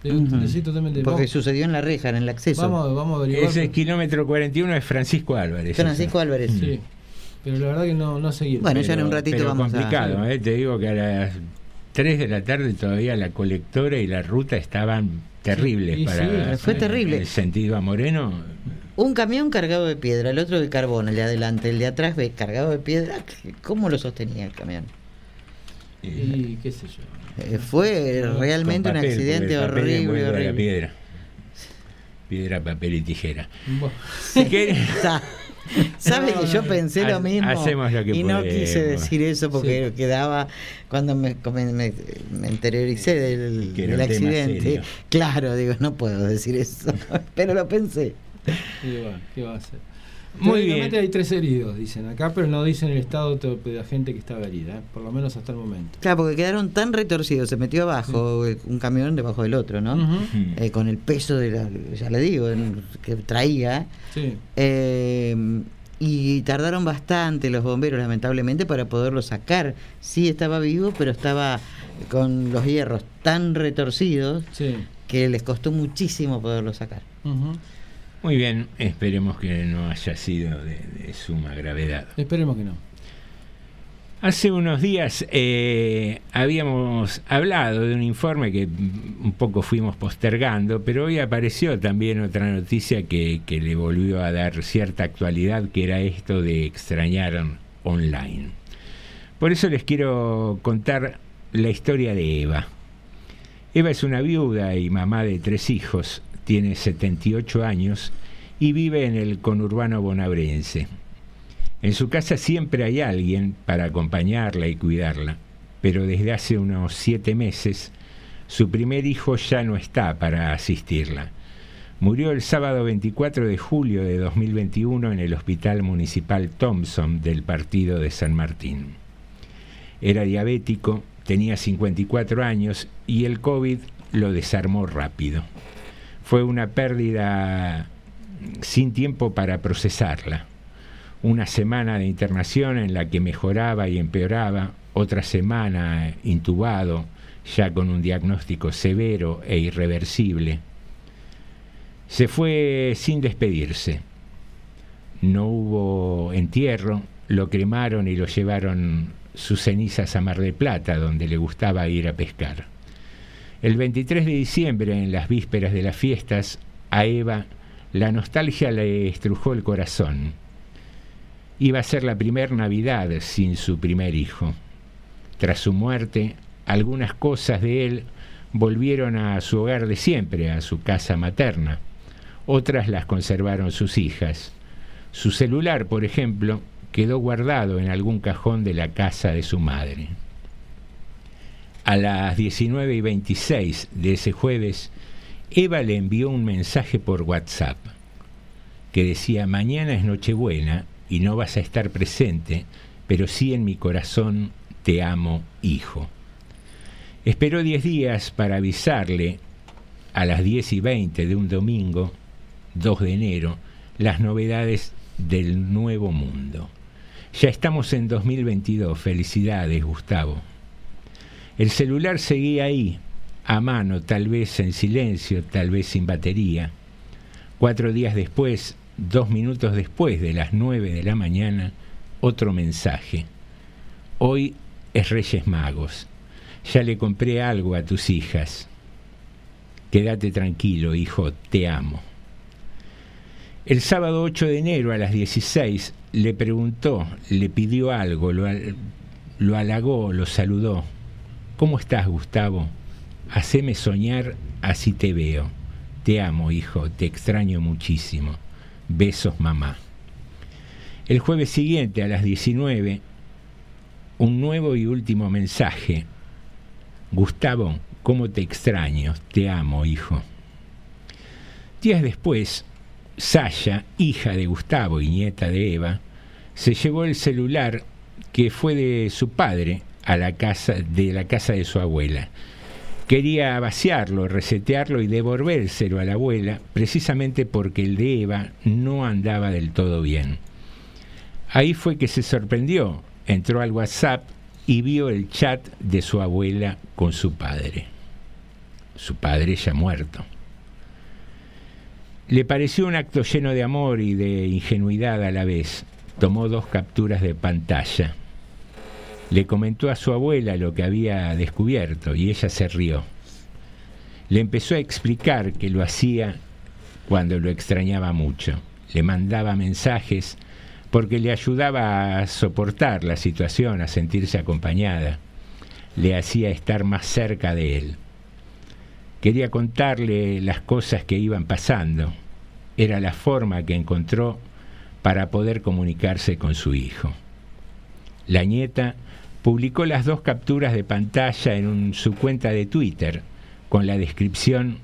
Le- Ujú. le soy totalmente- Porque sucedió en la reja, en el acceso. vamos, vamos a averiguar. Ese kilómetro 41 es Francisco Álvarez. Francisco Álvarez. Sí, pero la verdad que no, no seguí el Bueno, tema. ya en un ratito pero vamos a- complicado, ¿eh? te digo que a las 3 de la tarde todavía la colectora y la ruta estaban terribles y para sí, Fue terrible. el sentido a Moreno un camión cargado de piedra, el otro de carbón, el de adelante, el de atrás ve cargado de piedra. ¿Cómo lo sostenía el camión? Y qué sé yo. Eh, fue realmente un accidente horrible, horrible. piedra. Piedra, papel y tijera. Si <laughs> ¿Sabes No, que yo no. pensé Ha- lo mismo? hacemos lo que y no podemos. quise decir eso porque quedaba cuando me, me, me- me interioricé del, accidente. Claro, digo, no puedo decir eso, <laughs> pero lo pensé. Y bueno, ¿qué va a hacer? Muy bien. hay tres heridos, dicen acá, pero no dicen el estado de la gente que estaba herida, ¿eh? por lo menos hasta el momento. Claro, porque quedaron tan retorcidos, se metió abajo eh, un camión debajo del otro, ¿no? Ujú. Mm. Eh, con el peso de la, ya le digo, en- que traía. Sí. Eh, y tardaron bastante los bomberos, lamentablemente, para poderlo sacar. Sí estaba vivo, pero estaba con los hierros tan retorcidos Sí. que les costó muchísimo poderlo sacar. Ujú. Muy bien, esperemos que no haya sido de, de suma gravedad. Esperemos que no. Hace unos días eh, habíamos hablado de un informe que un poco fuimos postergando, pero hoy apareció también otra noticia que, que le volvió a dar cierta actualidad, que era esto de extrañar online. Por eso les quiero contar la historia de Eva. Eva es una viuda y mamá de tres hijos, tiene 78 años y vive en el conurbano bonabrense. En su casa siempre hay alguien para acompañarla y cuidarla, pero desde hace unos siete meses su primer hijo ya no está para asistirla. Murió el sábado 24 de julio de 2021 en el Hospital Municipal Thompson del partido de San Martín. Era diabético, tenía 54 años y el COVID lo desarmó rápido. Fue una pérdida sin tiempo para procesarla una semana de internación en la que mejoraba y empeoraba, otra semana intubado, ya con un diagnóstico severo e irreversible. Se fue sin despedirse. No hubo entierro, lo cremaron y lo llevaron sus cenizas a Mar del Plata, donde le gustaba ir a pescar. El 23 de diciembre, en las vísperas de las fiestas, a Eva la nostalgia le estrujó el corazón iba a ser la primer Navidad sin su primer hijo. Tras su muerte, algunas cosas de él volvieron a su hogar de siempre, a su casa materna. Otras las conservaron sus hijas. Su celular, por ejemplo, quedó guardado en algún cajón de la casa de su madre. A las 19 y 26 de ese jueves, Eva le envió un mensaje por WhatsApp que decía, mañana es Nochebuena y no vas a estar presente, pero sí en mi corazón te amo, hijo. Esperó diez días para avisarle a las 10 y 20 de un domingo, 2 de enero, las novedades del nuevo mundo. Ya estamos en 2022, felicidades Gustavo. El celular seguía ahí, a mano, tal vez en silencio, tal vez sin batería. Cuatro días después, dos minutos después de las nueve de la mañana, otro mensaje. Hoy es Reyes Magos. Ya le compré algo a tus hijas. Quédate tranquilo, hijo, te amo. El sábado 8 de enero a las 16 le preguntó, le pidió algo, lo, lo halagó, lo saludó. ¿Cómo estás, Gustavo? Haceme soñar, así te veo. Te amo, hijo, te extraño muchísimo. Besos, mamá. El jueves siguiente, a las 19, un nuevo y último mensaje. Gustavo, ¿cómo te extraño? Te amo, hijo. Días después, Sasha, hija de Gustavo y nieta de Eva, se llevó el celular que fue de su padre a la casa de la casa de su abuela. Quería vaciarlo, resetearlo y devolvérselo a la abuela, precisamente porque el de Eva no andaba del todo bien. Ahí fue que se sorprendió, entró al WhatsApp y vio el chat de su abuela con su padre. Su padre ya muerto. Le pareció un acto lleno de amor y de ingenuidad a la vez. Tomó dos capturas de pantalla. Le comentó a su abuela lo que había descubierto y ella se rió. Le empezó a explicar que lo hacía cuando lo extrañaba mucho. le mandaba mensajes porque le ayudaba a soportar la situación, a sentirse acompañada, le hacía estar más cerca de él. Quería contarle las cosas que iban pasando. Era la forma que encontró para poder comunicarse con su hijo. La nieta publicó las dos capturas de pantalla en su cuenta de Twitter con la descripción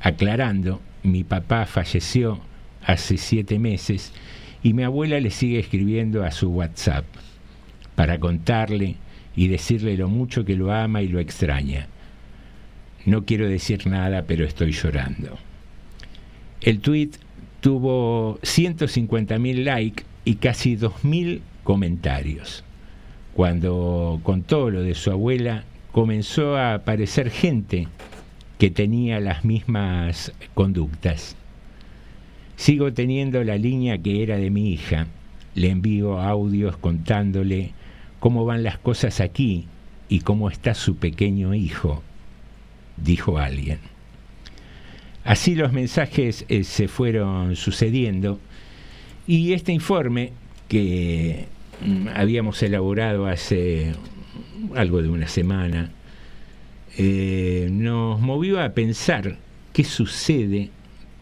aclarando, mi papá falleció hace siete meses y mi abuela le sigue escribiendo a su WhatsApp para contarle y decirle lo mucho que lo ama y lo extraña. No quiero decir nada, pero estoy llorando. El tweet tuvo 150.000 likes y casi 2.000 comentarios. Cuando contó lo de su abuela, comenzó a aparecer gente que tenía las mismas conductas. Sigo teniendo la línea que era de mi hija. Le envío audios contándole cómo van las cosas aquí y cómo está su pequeño hijo, dijo alguien. Así los mensajes eh, se fueron sucediendo y este informe que habíamos elaborado hace algo de una semana, eh, nos movió a pensar qué sucede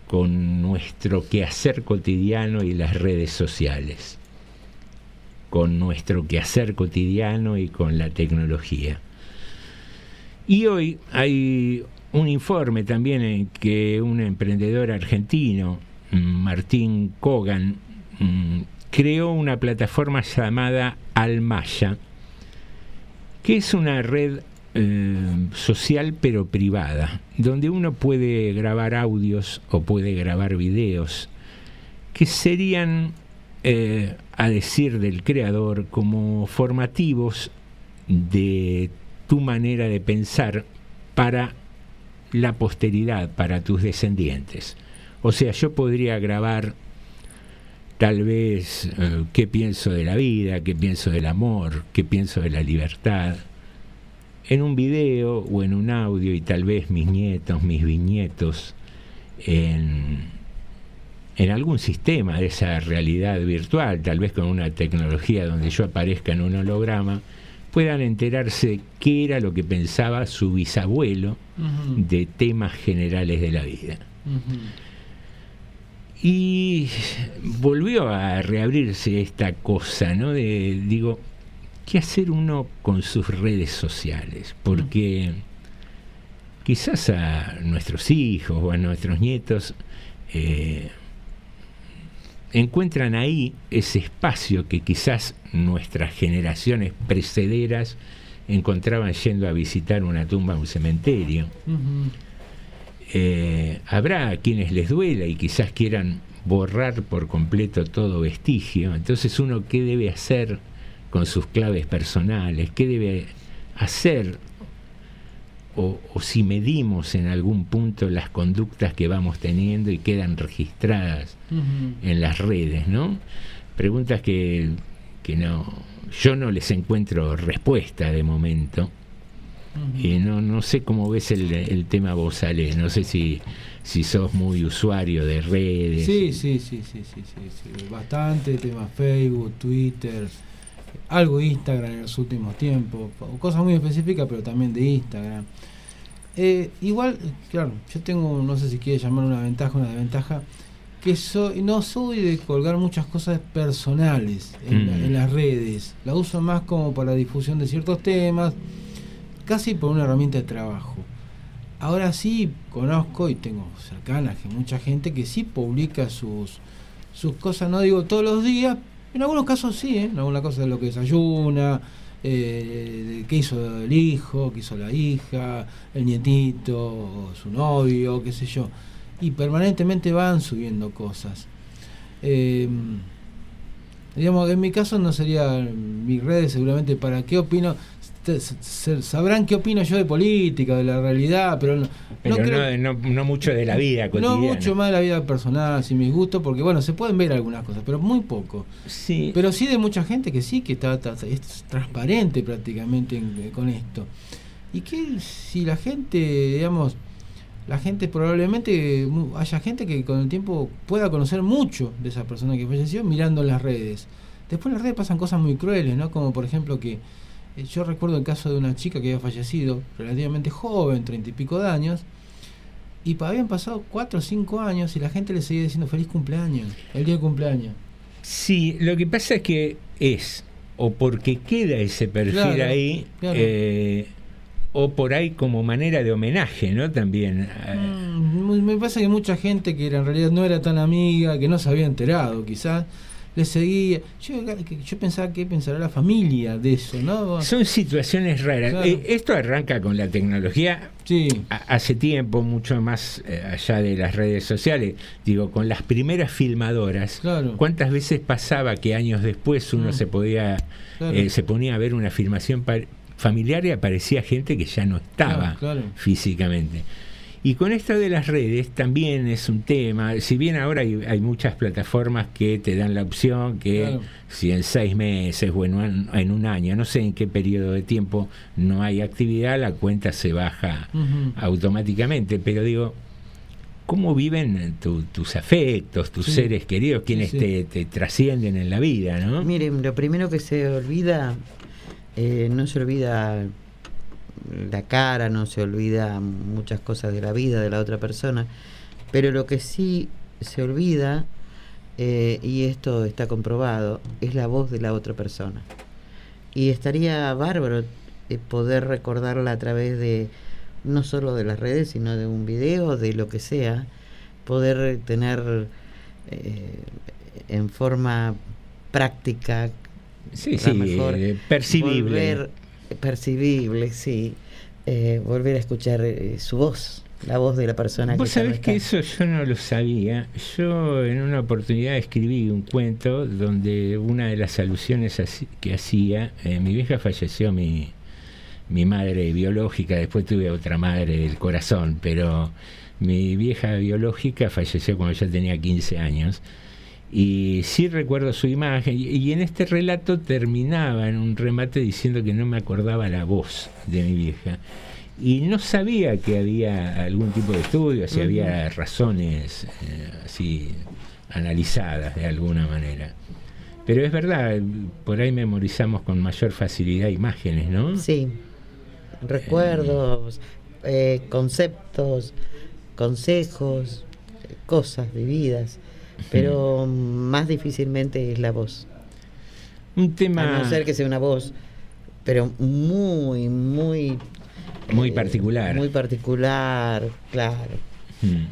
con nuestro quehacer cotidiano y las redes sociales, con nuestro quehacer cotidiano y con la tecnología. Y hoy hay un informe también en que un emprendedor argentino, Martín Kogan, mm, creó una plataforma llamada Almaya, que es una red eh, social pero privada, donde uno puede grabar audios o puede grabar videos que serían, eh, a decir del creador, como formativos de tu manera de pensar para la posteridad, para tus descendientes. O sea, yo podría grabar tal vez eh, qué pienso de la vida, qué pienso del amor, qué pienso de la libertad, en un video o en un audio y tal vez mis nietos, mis bisnietos, en, en algún sistema de esa realidad virtual, tal vez con una tecnología donde yo aparezca en un holograma, puedan enterarse qué era lo que pensaba su bisabuelo de temas generales de la vida. Y volvió a reabrirse esta cosa, ¿no? De, digo, ¿qué hacer uno con sus redes sociales? Porque quizás a nuestros hijos o a nuestros nietos eh, encuentran ahí ese espacio que quizás nuestras generaciones precederas encontraban yendo a visitar una tumba o un cementerio. Eh, habrá quienes les duela y quizás quieran borrar por completo todo vestigio. Entonces uno, ¿qué debe hacer con sus claves personales? ¿Qué debe hacer? O, si medimos en algún punto las conductas que vamos teniendo y quedan registradas en las redes, ¿no? Preguntas que, que no, yo no les encuentro respuesta de momento y no, no sé cómo ves el, el tema vos, Ale. No sé si, si sos muy usuario de redes. Sí, sí, sí, sí, sí, sí, bastante. Tema Facebook, Twitter, algo Instagram en los últimos tiempos. Cosas muy específicas, pero también de Instagram. Eh, igual, claro, yo tengo, no sé si quieres llamar una ventaja o una desventaja, que soy, no soy de colgar muchas cosas personales en, Mm. en las redes. La uso más como para difusión de ciertos temas casi por una herramienta de trabajo. Ahora sí conozco y tengo cercana que mucha gente que sí publica sus, sus cosas, no digo todos los días, en algunos casos sí, ¿eh? en algunas cosas de lo que desayuna, eh, qué hizo el hijo, qué hizo la hija, el nietito, su novio, qué sé yo. Y permanentemente van subiendo cosas. Eh, digamos, en mi caso no sería mis redes seguramente para qué opino sabrán qué opino yo de política, de la realidad, pero no, pero no, no, creo, no, no mucho de la vida cotidiana. no mucho más de la vida personal, sin mis gustos, porque bueno, se pueden ver algunas cosas, pero muy poco. Sí. Pero sí de mucha gente que sí, que está, está- es transparente prácticamente en- con esto. Y que si la gente, digamos, la gente probablemente haya gente que con el tiempo pueda conocer mucho de esa persona que falleció mirando las redes. Después en las redes pasan cosas muy crueles, ¿no? Como por ejemplo que eh, yo recuerdo el caso de una chica que había fallecido relativamente joven, treinta y pico de años, y habían pasado cuatro o cinco años y la gente le seguía diciendo feliz cumpleaños, el día de cumpleaños. Sí, lo que pasa es que es, o porque queda ese perfil Claro, ahí, claro. eh, o por ahí como manera de homenaje, ¿no? También. eh, Mm, me pasa que mucha gente que en realidad no era tan amiga, que no se había enterado, quizás le seguía. Yo, pensaba que pensará la familia de eso, ¿no? Son situaciones raras. Claro. Eh, esto arranca con la tecnología a- hace tiempo, mucho más eh, allá de las redes sociales. Digo, con las primeras filmadoras, ¿cuántas veces pasaba que años después uno Mm. se podía, Claro. eh, se ponía a ver una filmación familiar y aparecía gente que ya no estaba físicamente? Y con esto de las redes también es un tema, si bien ahora hay, hay muchas plataformas que te dan la opción que Claro. si en seis meses o en un, en un año, no sé en qué periodo de tiempo no hay actividad, la cuenta se baja automáticamente. Pero digo, ¿cómo viven tu- tus afectos, tus Sí. seres queridos, quienes sí. Te, te trascienden en la vida, ¿no? Miren, lo primero que se olvida, eh, no se olvida la cara, no se olvida muchas cosas de la vida de la otra persona, pero lo que sí se olvida, eh, y esto está comprobado, es la voz de la otra persona. Y estaría bárbaro eh, poder recordarla a través de, no solo de las redes, sino de un video, de lo que sea, poder tener eh, en forma práctica, Sí, sí, mejor, percibible. volver- percibible, sí, eh, volver a escuchar eh, su voz, la voz de la persona Vos que no sabés que eso yo no lo sabía. Yo en una oportunidad escribí un cuento donde una de las alusiones así- que hacía, eh, mi vieja falleció, mi, mi madre biológica, después tuve otra madre del corazón, pero mi vieja biológica falleció cuando yo tenía 15 años. Y sí recuerdo su imagen, y, y en este relato terminaba en un remate diciendo que no me acordaba la voz de mi vieja. Y no sabía que había algún tipo de estudio, si había razones eh, así analizadas de alguna manera. Pero es verdad, por ahí memorizamos con mayor facilidad imágenes, ¿no? Sí, recuerdos, eh, conceptos, consejos, eh, cosas vividas, pero más difícilmente es la voz. Un tema A no ser que sea una voz, pero muy, muy... muy eh, particular. Muy particular, claro. Mm.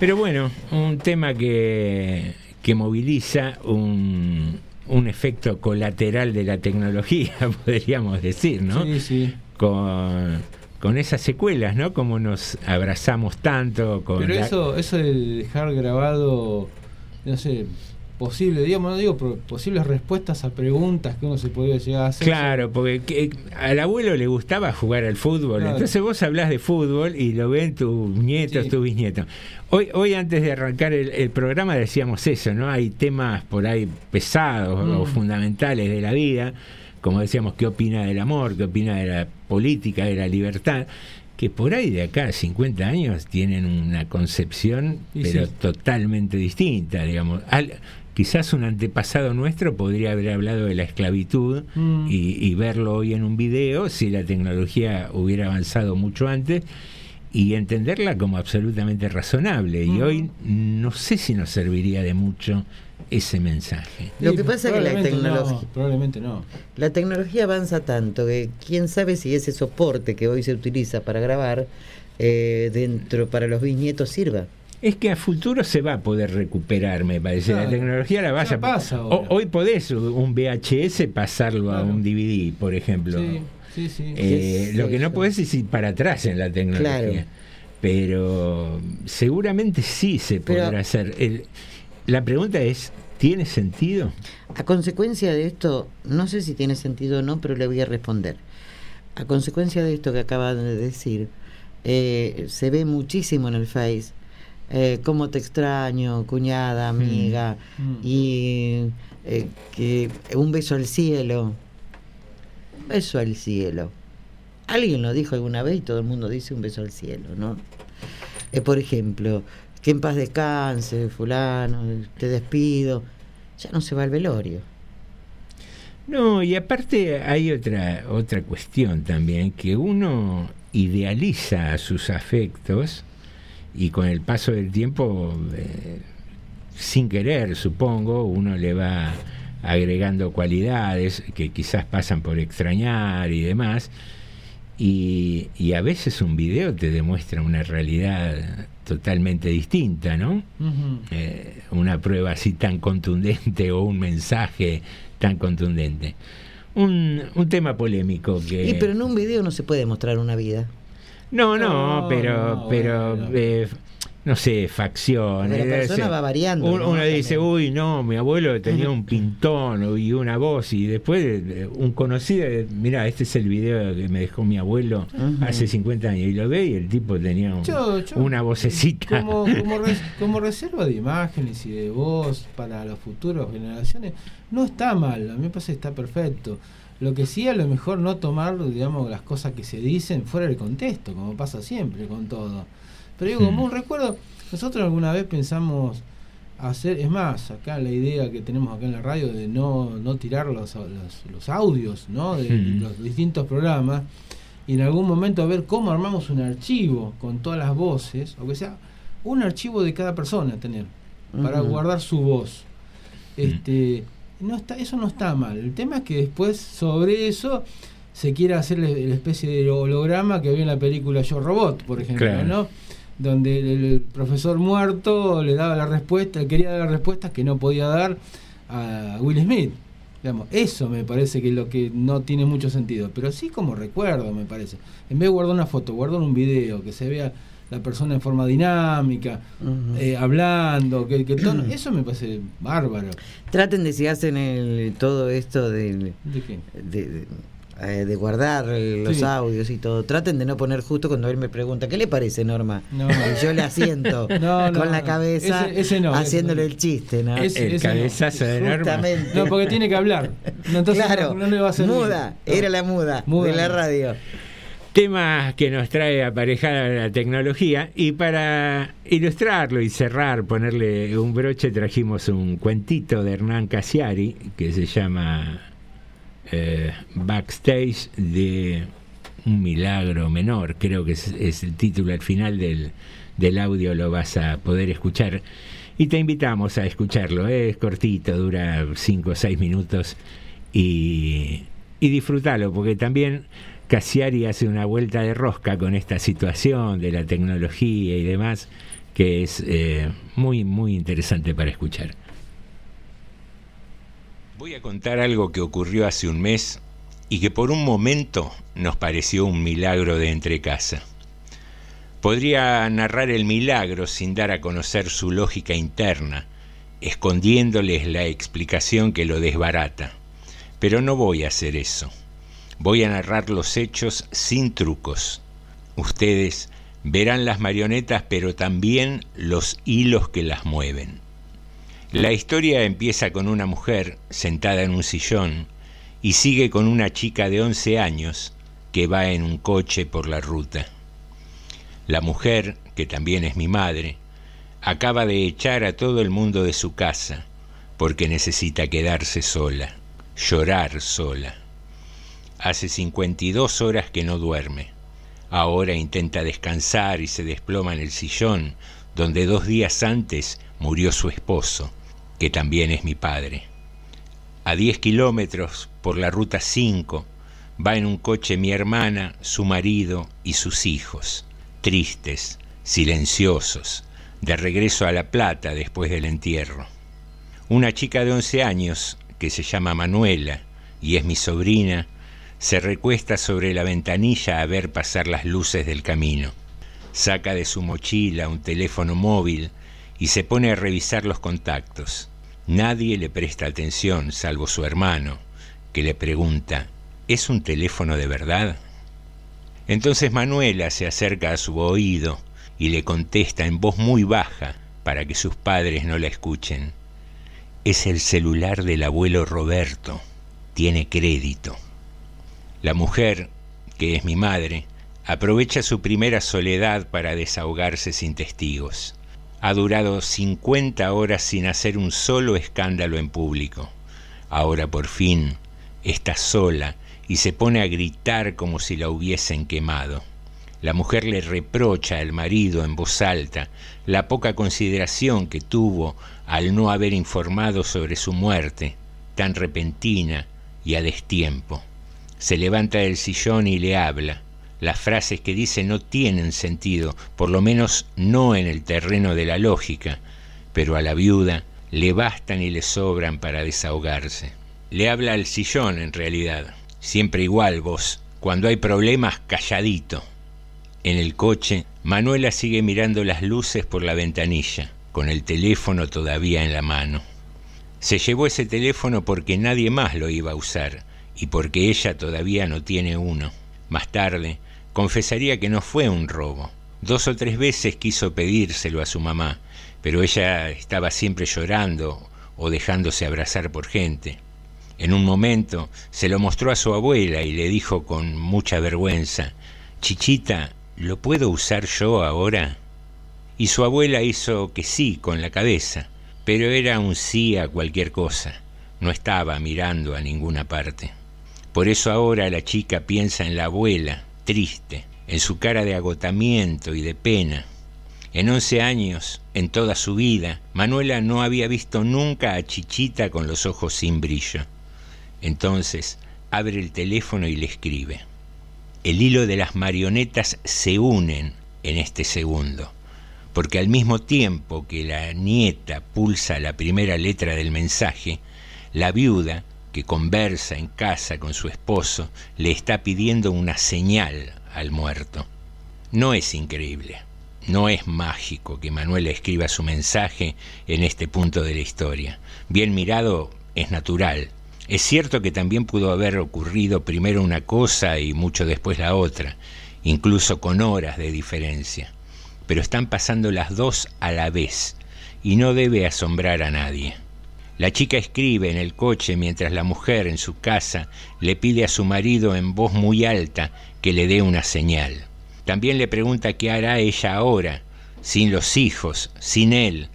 Pero bueno, un tema que, que moviliza un, un efecto colateral de la tecnología, <laughs> podríamos decir, ¿no? Sí, sí. Con, con esas secuelas, ¿no? Como nos abrazamos tanto con Pero la- eso, eso de dejar grabado, no sé, posible, digamos, no digo posibles respuestas a preguntas que uno se podría llegar a hacer. Claro, porque que- al abuelo le gustaba jugar al fútbol, Claro. entonces vos hablas de fútbol y lo ven tus nietos, Sí. tus bisnietos. Hoy, hoy antes de arrancar el, el programa decíamos eso, ¿no? Hay temas por ahí pesados o Mm. fundamentales de la vida, como decíamos, qué opina del amor, qué opina de la política, de la libertad, que por ahí de acá a 50 años tienen una concepción, Y pero sí. totalmente distinta, digamos. Al- quizás un antepasado nuestro podría haber hablado de la esclavitud Mm. y, y verlo hoy en un video si la tecnología hubiera avanzado mucho antes y entenderla como absolutamente razonable. Y Mm. hoy no sé si nos serviría de mucho ese mensaje. Lo que pasa es que la tecnología... no, probablemente no. La tecnología avanza tanto que quién sabe si ese soporte que hoy se utiliza para grabar eh, dentro para los bisnietos sirva. Es que a futuro se va a poder recuperar, me parece. Claro. La tecnología la vaya Ya pasa ahora. hoy podés un VHS pasarlo a un DVD, por ejemplo. Sí, sí, sí. Eh, Sí, lo que no podés es ir para atrás en la tecnología. Claro. Pero seguramente sí se Pero- podrá hacer. El- la pregunta es, ¿tiene sentido? A consecuencia de esto, no sé si tiene sentido o no, pero le voy a responder. A consecuencia de esto que acaban de decir, eh, se ve muchísimo en el Face, eh, cómo te extraño, cuñada, amiga, Mm. y eh, que un beso al cielo. Beso al cielo. alguien lo dijo alguna vez y todo el mundo dice un beso al cielo, ¿no? Eh, por ejemplo, que en paz descanse, fulano, te despido, ya no se va al velorio. No, y aparte hay otra, otra cuestión también, que uno idealiza sus afectos y con el paso del tiempo, eh, sin querer, supongo, uno le va agregando cualidades que quizás pasan por extrañar y demás. Y, y, a veces un video te demuestra una realidad totalmente distinta, ¿no? eh, una prueba así tan contundente o un mensaje tan contundente. Un, un tema polémico que... Y pero en un video no se puede mostrar una vida. No, no, no pero, no, pero bueno. eh, no sé, facciones. La persona va variando. Uno, ¿no? uno dice, uy, no, mi abuelo tenía un <laughs> pintón y una voz, y después eh, un conocido, mira, este es el video que me dejó mi abuelo uh -huh. hace 50 años, y lo ve y el tipo tenía un, yo, yo, una vocecita. Como, como, res, <laughs> como, reserva de imágenes y de voz para las futuras generaciones, no está mal, a mí me parece que está perfecto. Lo que sí, a lo mejor no tomar, digamos, las cosas que se dicen fuera del contexto, como pasa siempre con todo. Pero digo, como un recuerdo, nosotros alguna vez pensamos hacer, es más, acá la idea que tenemos acá en la radio de no, no tirar los, los, los audios ¿no? de Hmm. los distintos programas y en algún momento ver cómo armamos un archivo con todas las voces, o que sea, un archivo de cada persona tener, para guardar su voz. Este, no está, eso no está mal. El tema es que después sobre eso se quiere hacer la, la especie de holograma que había en la película Yo Robot, por ejemplo, Claro. ¿no? Donde el, profesor muerto le daba la respuesta, quería dar las respuestas que no podía dar a Will Smith. Digamos, eso me parece que es lo que no tiene mucho sentido, pero sí como recuerdo, me parece. En vez de guardar una foto, guardar un video, que se vea la persona en forma dinámica, eh, hablando, que, que todo- <clears throat> eso me parece bárbaro. Traten de si hacen el, todo esto del- ¿De qué? de, de, eh, de guardar los Sí. audios y todo. Traten de no poner justo cuando él me pregunta, ¿qué le parece, Norma? No. <laughs> Y yo le asiento <laughs> No, no, con la cabeza Ese- ese no, ese haciéndole el chiste, ¿no? Ese- el ese no. cabezazo de Norma. Justamente. No, porque tiene que hablar. Entonces claro, no, no le va a hacer muda, era la muda, Muda. de la radio. Tema que nos trae aparejada la tecnología y para ilustrarlo y cerrar, ponerle un broche, trajimos un cuentito de Hernán Casiari que se llama eh, Backstage de un milagro menor, creo que es, el título al final del, del audio, lo vas a poder escuchar. Y te invitamos a escucharlo, es cortito, dura 5 o 6 minutos y, y disfrútalo, porque también Cassiari hace una vuelta de rosca con esta situación de la tecnología y demás, que es eh, muy, muy interesante para escuchar. Voy a contar algo que ocurrió hace un mes y que por un momento nos pareció un milagro de entrecasa. Podría narrar el milagro sin dar a conocer su lógica interna, escondiéndoles la explicación que lo desbarata. Pero no voy a hacer eso. Voy a narrar los hechos sin trucos. Ustedes verán las marionetas, pero también los hilos que las mueven. La historia empieza con una mujer sentada en un sillón y sigue con una chica de 11 años que va en un coche por la ruta. La mujer, que también es mi madre, acaba de echar a todo el mundo de su casa porque necesita quedarse sola, llorar sola. Hace 52 horas que no duerme. Ahora intenta descansar y se desploma en el sillón donde dos días antes murió su esposo, que también es mi padre. A 10 kilómetros por la ruta 5 va en un coche mi hermana, su marido y sus hijos, tristes, silenciosos, de regreso a La Plata después del entierro. Una chica de 11 años, que se llama Manuela y es mi sobrina, se recuesta sobre la ventanilla a ver pasar las luces del camino. Saca de su mochila un teléfono móvil y se pone a revisar los contactos. Nadie le presta atención, salvo su hermano, que le pregunta, ¿es un teléfono de verdad? Entonces Manuela se acerca a su oído y le contesta en voz muy baja para que sus padres no la escuchen. Es el celular del abuelo Roberto. Tiene crédito. La mujer, que es mi madre, aprovecha su primera soledad para desahogarse sin testigos. Ha durado 50 horas sin hacer un solo escándalo en público. Ahora por fin está sola y se pone a gritar como si la hubiesen quemado. La mujer le reprocha al marido en voz alta la poca consideración que tuvo al no haber informado sobre su muerte, tan repentina y a destiempo. Se levanta del sillón y le habla. Las frases que dice no tienen sentido, por lo menos no en el terreno de la lógica, pero a la viuda le bastan y le sobran para desahogarse. Le habla al sillón en realidad, siempre igual vos, cuando hay problemas calladito. En el coche, Manuela sigue mirando las luces por la ventanilla, con el teléfono todavía en la mano. Se llevó ese teléfono porque nadie más lo iba a usar y porque ella todavía no tiene uno. Más tarde, confesaría que no fue un robo. Dos o tres veces quiso pedírselo a su mamá, pero ella estaba siempre llorando o dejándose abrazar por gente. En un momento se lo mostró a su abuela y le dijo con mucha vergüenza, Chichita, ¿lo puedo usar yo ahora? Y su abuela hizo que sí con la cabeza, pero era un sí a cualquier cosa, no estaba mirando a ninguna parte. Por eso ahora la chica piensa en la abuela, triste, en su cara de agotamiento y de pena. En once años, en toda su vida, Manuela no había visto nunca a Chichita con los ojos sin brillo. Entonces abre el teléfono y le escribe. El hilo de las marionetas se unen en este segundo, porque al mismo tiempo que la nieta pulsa la primera letra del mensaje, la viuda, que conversa en casa con su esposo, le está pidiendo una señal al muerto. No es increíble, no es mágico que Manuela escriba su mensaje en este punto de la historia. Bien mirado, es natural, es cierto que también pudo haber ocurrido primero una cosa y mucho después la otra, incluso con horas de diferencia, pero están pasando las dos a la vez y no debe asombrar a nadie. La chica escribe en el coche mientras la mujer en su casa le pide a su marido en voz muy alta que le dé una señal. También le pregunta qué hará ella ahora, sin los hijos, sin él,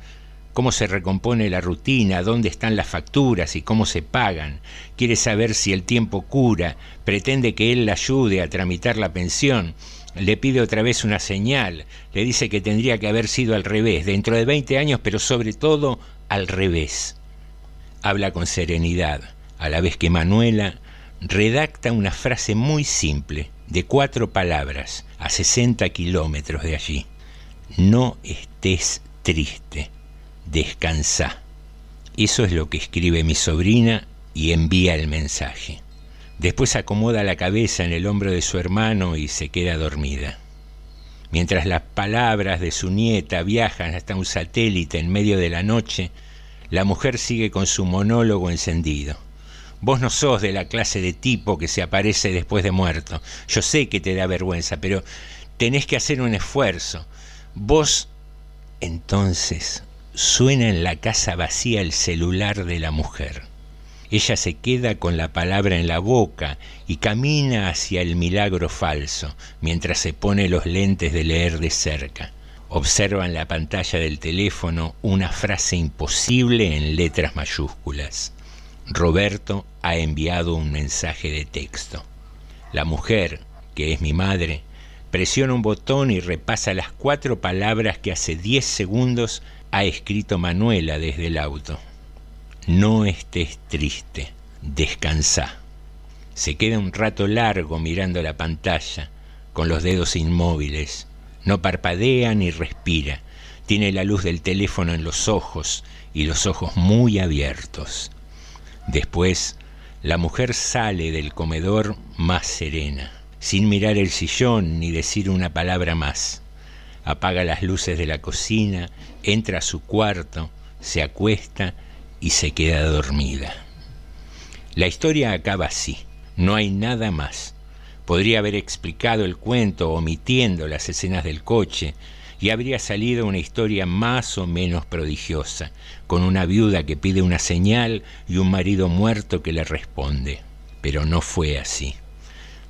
cómo se recompone la rutina, dónde están las facturas y cómo se pagan. Quiere saber si el tiempo cura, pretende que él la ayude a tramitar la pensión. Le pide otra vez una señal, le dice que tendría que haber sido al revés, dentro de 20 años, pero sobre todo al revés. Habla con serenidad, a la vez que Manuela redacta una frase muy simple, de cuatro palabras, a 60 kilómetros de allí. No estés triste descansa. Eso es lo que escribe mi sobrina y envía el mensaje. Después acomoda la cabeza en el hombro de su hermano y se queda dormida. Mientras las palabras de su nieta viajan hasta un satélite en medio de la noche, la mujer sigue con su monólogo encendido. Vos no sos de la clase de tipo que se aparece después de muerto. Yo sé que te da vergüenza, pero tenés que hacer un esfuerzo. Vos entonces suena en la casa vacía el celular de la mujer. Ella se queda con la palabra en la boca y camina hacia el milagro falso, mientras se pone los lentes de leer de cerca. Observa en la pantalla del teléfono una frase imposible en letras mayúsculas. Roberto ha enviado un mensaje de texto. La mujer, que es mi madre, presiona un botón y repasa las cuatro palabras que hace diez segundos ha escrito Manuela desde el auto. No estés triste, descansa. Se queda un rato largo mirando la pantalla, con los dedos inmóviles. No parpadea ni respira. Tiene la luz del teléfono en los ojos y los ojos muy abiertos. Después, la mujer sale del comedor más serena, sin mirar el sillón ni decir una palabra más apaga las luces de la cocina, entra a su cuarto, se acuesta y se queda dormida. La historia acaba así, no hay nada más. Podría haber explicado el cuento omitiendo las escenas del coche y habría salido una historia más o menos prodigiosa, con una viuda que pide una señal y un marido muerto que le responde. Pero no fue así.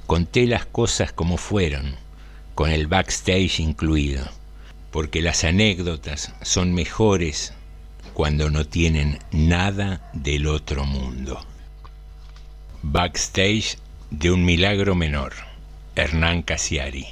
Conté las cosas como fueron, con el backstage incluido, porque las anécdotas son mejores cuando no tienen nada del otro mundo. Backstage de un milagro menor, Hernán Casiari.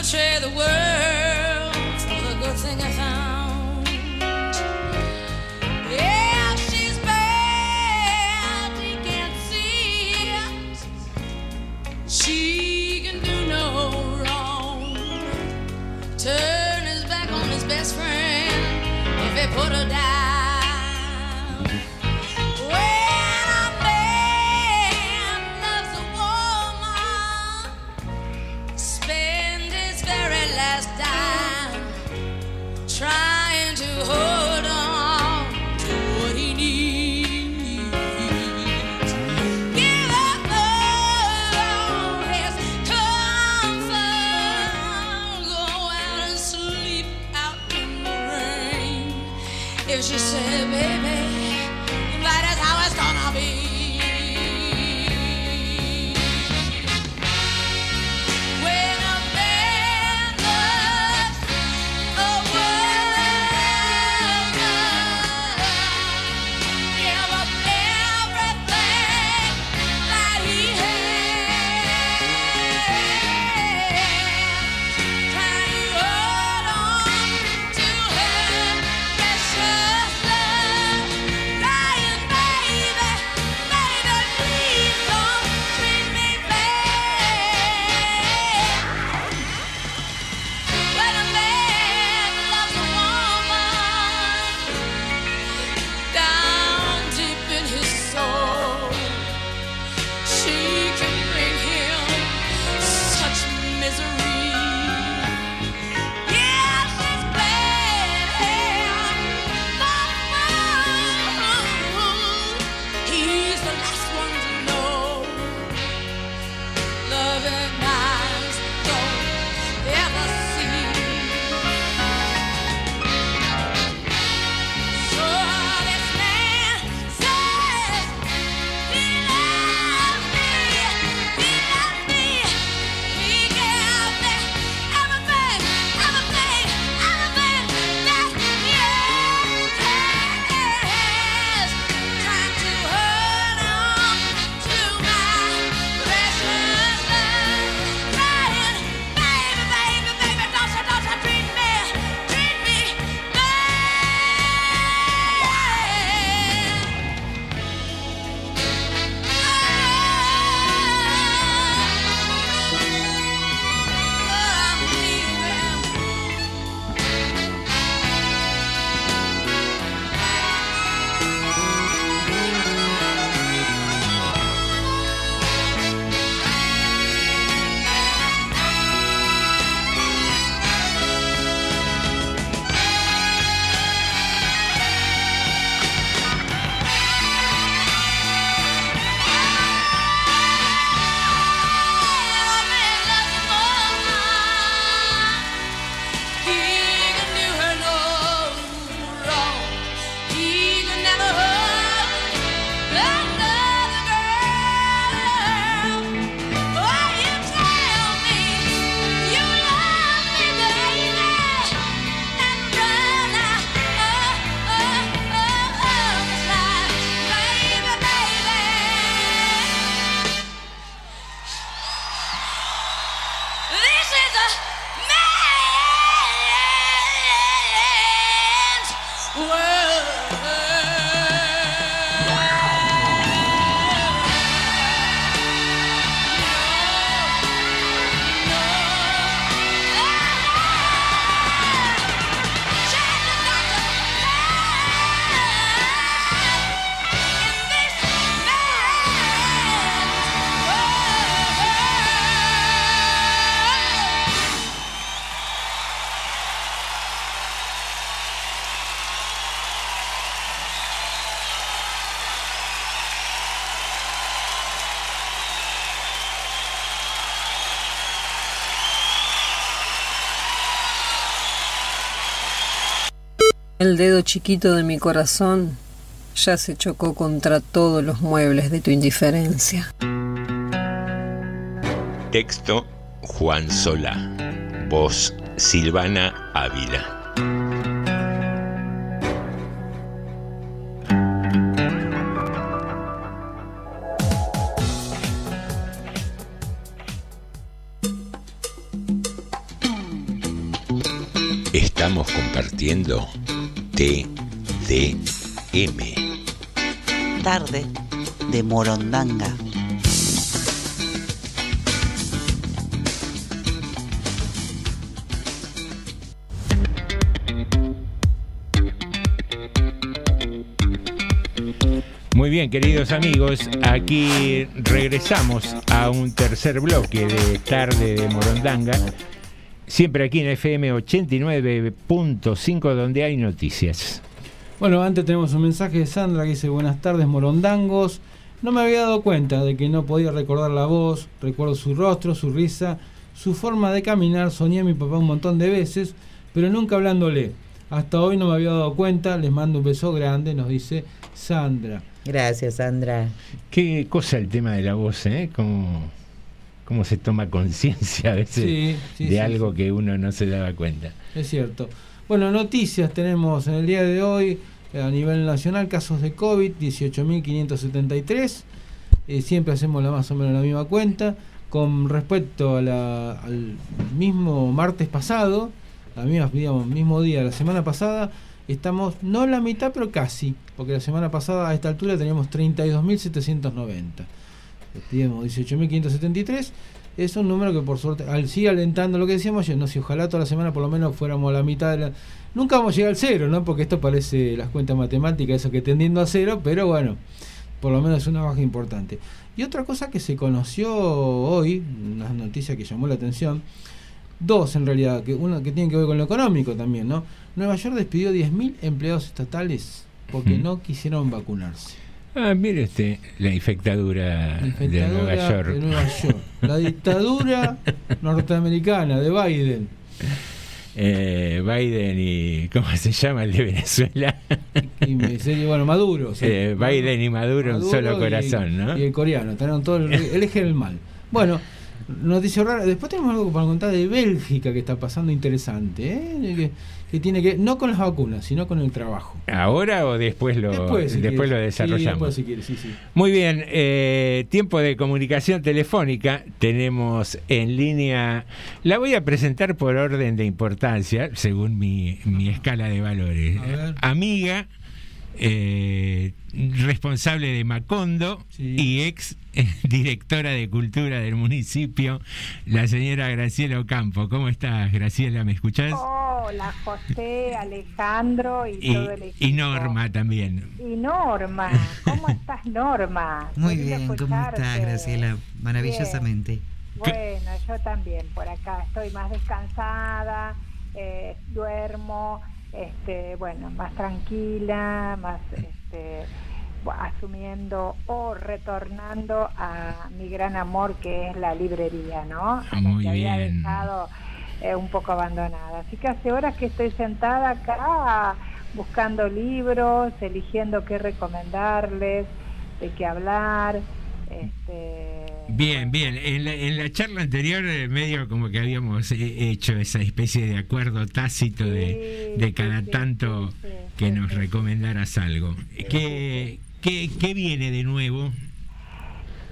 will share the world. Dedo chiquito de mi corazón ya se chocó contra todos los muebles de tu indiferencia. Texto Juan Solá. Voz Silvana Ávila. Estamos compartiendo TDM. Tarde de Morondanga. Muy bien, queridos amigos, aquí regresamos a un tercer bloque de Tarde de Morondanga, siempre aquí en FM 89.5 donde hay noticias. Bueno, antes tenemos un mensaje de Sandra que dice buenas tardes morondangos. No me había dado cuenta de que no podía recordar la voz, recuerdo su rostro, su risa, su forma de caminar, soñé a mi papá un montón de veces, pero nunca hablándole. Hasta hoy no me había dado cuenta, les mando un beso grande, nos dice Sandra. Gracias, Sandra. Qué cosa el tema de la voz, ¿eh? Cómo, cómo se toma conciencia a veces Sí, sí, de sí, algo que uno no se daba cuenta. Es cierto. Bueno, noticias tenemos en el día de hoy eh, a nivel nacional, casos de COVID, 18.573. Eh, siempre hacemos la más o menos la misma cuenta. Con respecto a la- al mismo martes pasado, la misma, digamos, mismo día, la semana pasada, estamos no la mitad, pero casi, porque la semana pasada a esta altura teníamos 32.790. Digamos, 18.573 es un número que por suerte al, sigue alentando lo que decíamos yo, no sé, ojalá toda la semana por lo menos fuéramos a la mitad de la... Nunca vamos a llegar al cero, ¿no? Porque esto parece las cuentas matemáticas, eso que tendiendo a cero, pero bueno, por lo menos es una baja importante. Y otra cosa que se conoció hoy, una noticia que llamó la atención, dos en realidad, que uno que tiene que ver con lo económico también, ¿no? Nueva York despidió 10.000 empleados estatales porque Mm. no quisieron vacunarse. Ah, mire usted, la infectadura, La de Nueva York. de Nueva York. La dictadura <laughs> norteamericana de Biden. Eh, Biden y. ¿Cómo se llama el de Venezuela? Y dice, bueno, Maduro. Eh, Biden y Maduro, un solo y- corazón, ¿no? Y el coreano, tenían todo el, el eje del mal. Bueno, noticia rara. Después tenemos algo para contar de Bélgica que está pasando interesante, ¿eh? que, que tiene que no con las vacunas, sino con el trabajo. ¿Ahora o después lo, Después, si después lo Sí, desarrollamos? después si quieres, sí, sí. Muy bien, eh, tiempo de comunicación telefónica. Tenemos en línea, la voy a presentar por orden de importancia, según mi, mi escala de valores. A. Amiga, eh, responsable de Macondo y ex eh, <laughs> directora de cultura del municipio, la señora Graciela Ocampo. ¿Cómo estás, Graciela? ¿Me escuchás? Hola, José, Alejandro y, y, todo el equipo. y Norma también. Y Norma, ¿cómo estás, Norma? Muy bien, ¿cómo estás, Graciela? Maravillosamente. Bueno, yo también, por acá estoy más descansada, eh, duermo, este, bueno, más tranquila, más este, asumiendo o retornando a mi gran amor que es la librería, ¿no? A la Muy que había bien. dejado eh, un poco abandonada. Así que hace horas que estoy sentada acá buscando libros, eligiendo qué recomendarles, de qué hablar. Este, Bien, bien. En la, en la charla anterior, eh, medio como que habíamos eh, hecho esa especie de acuerdo tácito de, de cada tanto que nos recomendaras algo. ¿Qué, qué, qué viene de nuevo?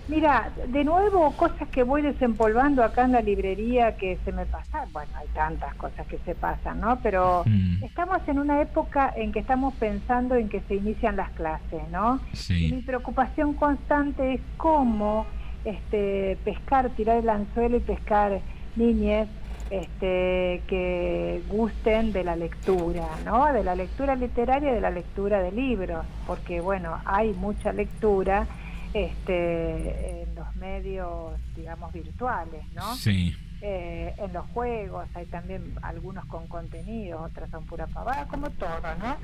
Mira, de nuevo, cosas que voy desempolvando acá en la librería que se me pasan. Bueno, hay tantas cosas que se pasan, ¿no? Pero Mm. estamos en una época en que estamos pensando en que se inician las clases, ¿no? Y mi Sí. preocupación constante es cómo este, pescar, tirar el anzuelo y pescar niñes este, que gusten de la lectura, ¿no? De la lectura literaria y de la lectura de libros, porque bueno, hay mucha lectura este, en los medios, digamos, virtuales, ¿no? Sí. Eh, en los juegos hay también algunos con contenido, otras son pura pavada, como todo, ¿no?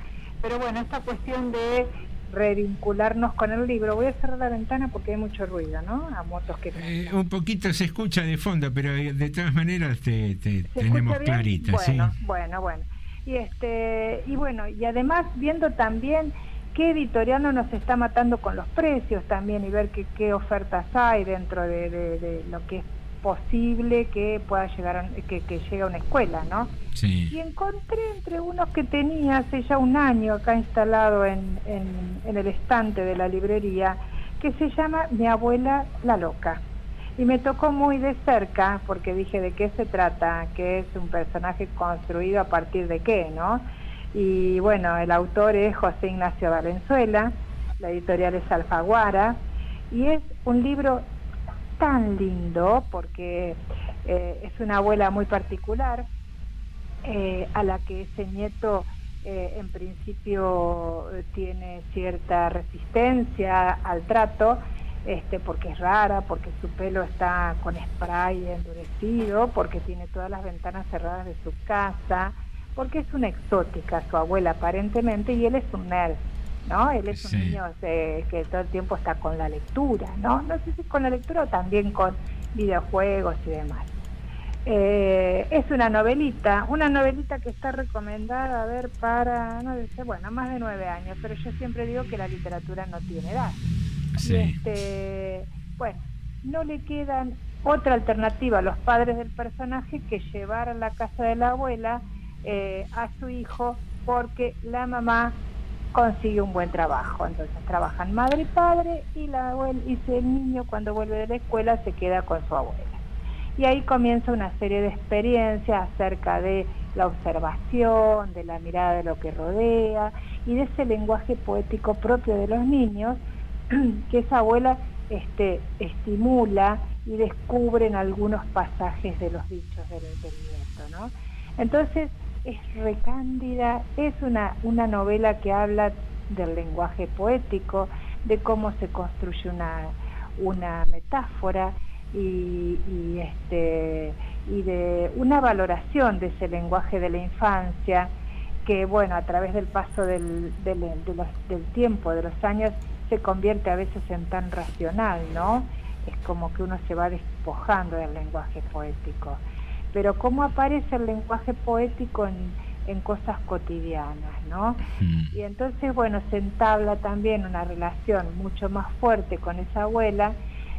Pero bueno, esta cuestión de revincularnos con el libro, voy a cerrar la ventana porque hay mucho ruido, ¿no? A motos que... Eh, un poquito se escucha de fondo, pero eh, de todas maneras te, te ¿Se tenemos clarita. Bueno, ¿sí? bueno, bueno. Y este y bueno, y además viendo también qué editorial no nos está matando con los precios también y ver qué, qué ofertas hay dentro de, de- de lo que es posible que pueda llegar a, que, que llegue a una escuela, ¿no? Sí. Y encontré entre unos que tenía hace ya un año acá instalado en, en- en el estante de la librería, que se llama Mi abuela la loca. Y me tocó muy de cerca porque dije de qué se trata, que es un personaje construido a partir de qué, ¿no? Y bueno, el autor es José Ignacio Valenzuela, la editorial es Alfaguara, y es un libro tan lindo porque eh, es una abuela muy particular, eh, a la que ese nieto eh, en principio tiene cierta resistencia al trato, este, porque es rara, porque su pelo está con spray endurecido, porque tiene todas las ventanas cerradas de su casa, porque es una exótica su abuela aparentemente y él es un nerd, ¿no? Él es Sí. un niño eh, que todo el tiempo está con la lectura, ¿no? No sé si con la lectura o también con videojuegos y demás. Eh, es una novelita, una novelita que está recomendada a ver para, no sé, bueno, más de nueve años, pero yo siempre digo que la literatura no tiene edad. Sí. Y este, bueno, no le quedan otra alternativa a los padres del personaje que llevar a la casa de la abuela eh, a su hijo porque la mamá consigue un buen trabajo. Entonces trabajan madre y padre y, la abuela, y el niño cuando vuelve de la escuela se queda con su abuela. Y ahí comienza una serie de experiencias acerca de la observación, de la mirada de lo que rodea y de ese lenguaje poético propio de los niños <clears throat> que esa abuela este, estimula y descubre en algunos pasajes de los dichos del, del nieto. ¿no? Entonces es recándida, es una, una novela que habla del lenguaje poético, de cómo se construye una, una metáfora y, y, este, y de una valoración de ese lenguaje de la infancia que, bueno, a través del paso del, del, del tiempo, de los años, se convierte a veces en tan racional, ¿no? Es como que uno se va despojando del lenguaje poético. Pero cómo aparece el lenguaje poético en, en cosas cotidianas, ¿no? Y entonces, bueno, se entabla también una relación mucho más fuerte con esa abuela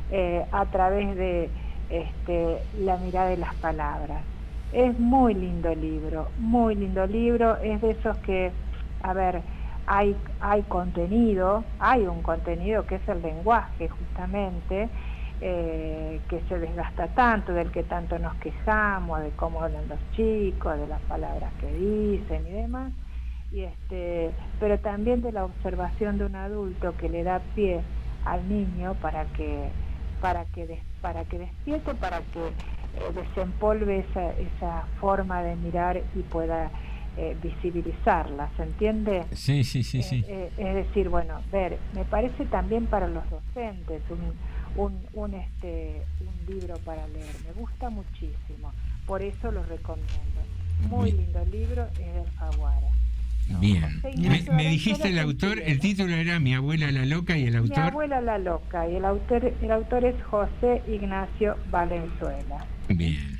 eh, a través de este, la mirada de las palabras. Es muy lindo libro, muy lindo libro, es de esos que, a ver, hay, hay contenido, hay un contenido que es el lenguaje justamente, eh, que se desgasta tanto, del que tanto nos quejamos, de cómo hablan los chicos, de las palabras que dicen y demás, y este, pero también de la observación de un adulto que le da pie al niño para que para que des- para que despierte, para que eh, desempolve esa, esa forma de mirar y pueda eh, visibilizarla, ¿se entiende? Sí, sí, sí, sí. Eh, es decir, bueno, ver, me parece también para los docentes un, un, un, este, un libro para leer, me gusta muchísimo, por eso lo recomiendo. Muy lindo libro, es de Alfaguara. Bien. Me, dijiste el autor, el título era Mi abuela la loca y el Mi autor. abuela la loca, y el autor, el autor es José Ignacio Valenzuela. Bien.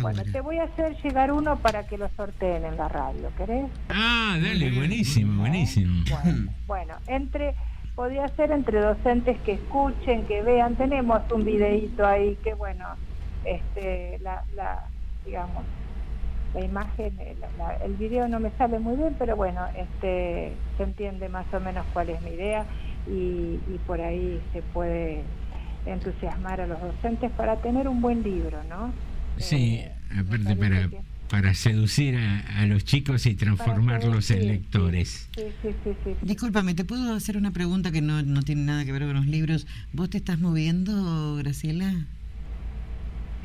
Bueno, te voy a hacer llegar uno para que lo sorteen en la radio, ¿querés? Ah, dale, buenísimo, buenísimo. Bueno, <laughs> entre podría ser entre docentes que escuchen, que vean, tenemos un videíto ahí que bueno, este la, la digamos la imagen, eh, la- la- el video no me sale muy bien, pero bueno, este se entiende más o menos cuál es mi idea y, y por ahí se puede entusiasmar a los docentes para tener un buen libro, ¿no? Sí, aparte para, para seducir a, a los chicos y transformarlos en lectores. Sí, sí, sí, sí. Discúlpame, ¿te puedo hacer una pregunta que no, no tiene nada que ver con los libros? ¿Vos te estás moviendo, Graciela?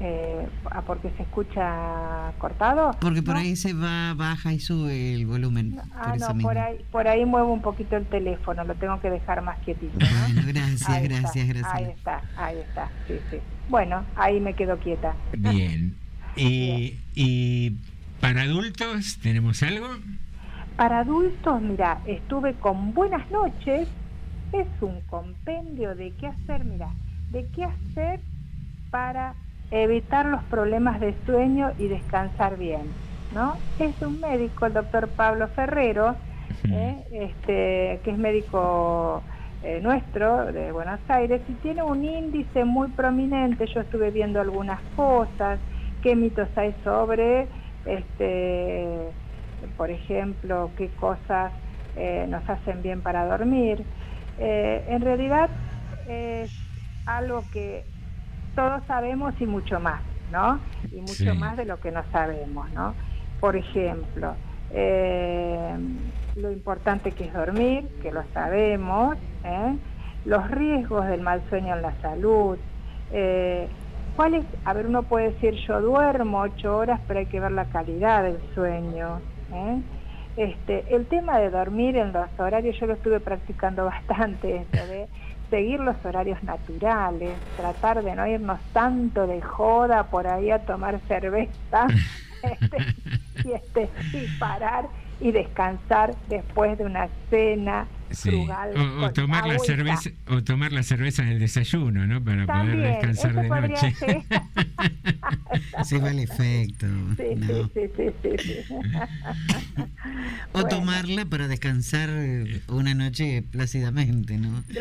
Eh, ah, porque se escucha cortado. Porque por No. ahí se va, baja y sube el volumen. Ah, por no, por ahí, por ahí muevo un poquito el teléfono, lo tengo que dejar más quietito. ¿no? Bueno, gracias, Ahí gracias, está, Graciela. Ahí está, ahí está, sí, sí. Bueno, ahí me quedo quieta. Bien. Y, y para adultos, ¿tenemos algo? Para adultos, mira, estuve con Buenas noches, es un compendio de qué hacer, mira, de qué hacer para evitar los problemas de sueño y descansar bien. ¿no? Es un médico, el doctor Pablo Ferrero, ¿eh? este, que es médico eh, nuestro de Buenos Aires y tiene un índice muy prominente. Yo estuve viendo algunas cosas, qué mitos hay sobre, este, por ejemplo, qué cosas eh, nos hacen bien para dormir. Eh, en realidad es algo que todos sabemos y mucho más, ¿no? Y mucho Sí. más de lo que no sabemos, ¿no? Por ejemplo, eh, lo importante que es dormir, que lo sabemos, los riesgos del mal sueño en la salud, eh, ¿cuál es? A ver, uno puede decir yo duermo ocho horas, pero hay que ver la calidad del sueño. ¿eh? Este, el tema de dormir en los horarios, yo lo estuve practicando <laughs> bastante, esto de seguir los horarios naturales, tratar de no irnos tanto de joda por ahí a tomar cerveza <laughs> este, y, este, y parar y descansar después de una cena Sí. frugal. O, tomar la cerveza o tomar la cerveza en el desayuno, ¿no? Para También, poder descansar de noche. Se va el efecto. Sí, ¿no? sí, sí, sí, sí, sí. O tomarla para descansar una noche plácidamente, ¿no? <laughs>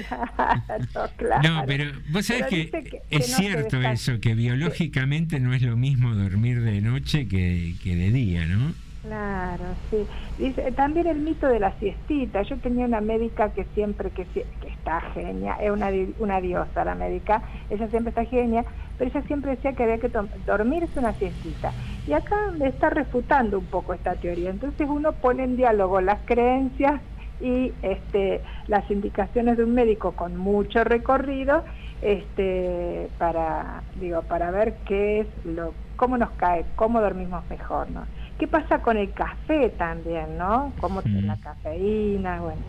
Claro, claro. No, pero vos sabés Pero que, es que no se cierto eso, que biológicamente no es lo mismo dormir de noche que, que de día, ¿no? Claro, sí. Dice, también el mito de la siestita. Yo tenía una médica que siempre, que, está genia, es una, una diosa la médica, ella siempre está genia, pero ella siempre decía que había que dormirse una siestita. Y acá le está refutando un poco esta teoría. Entonces uno pone en diálogo las creencias y este, las indicaciones de un médico con mucho recorrido este, para, digo, para ver qué es lo, cómo nos cae, cómo dormimos mejor, ¿no? ¿Qué pasa con el café también, no? Cómo la cafeína, bueno,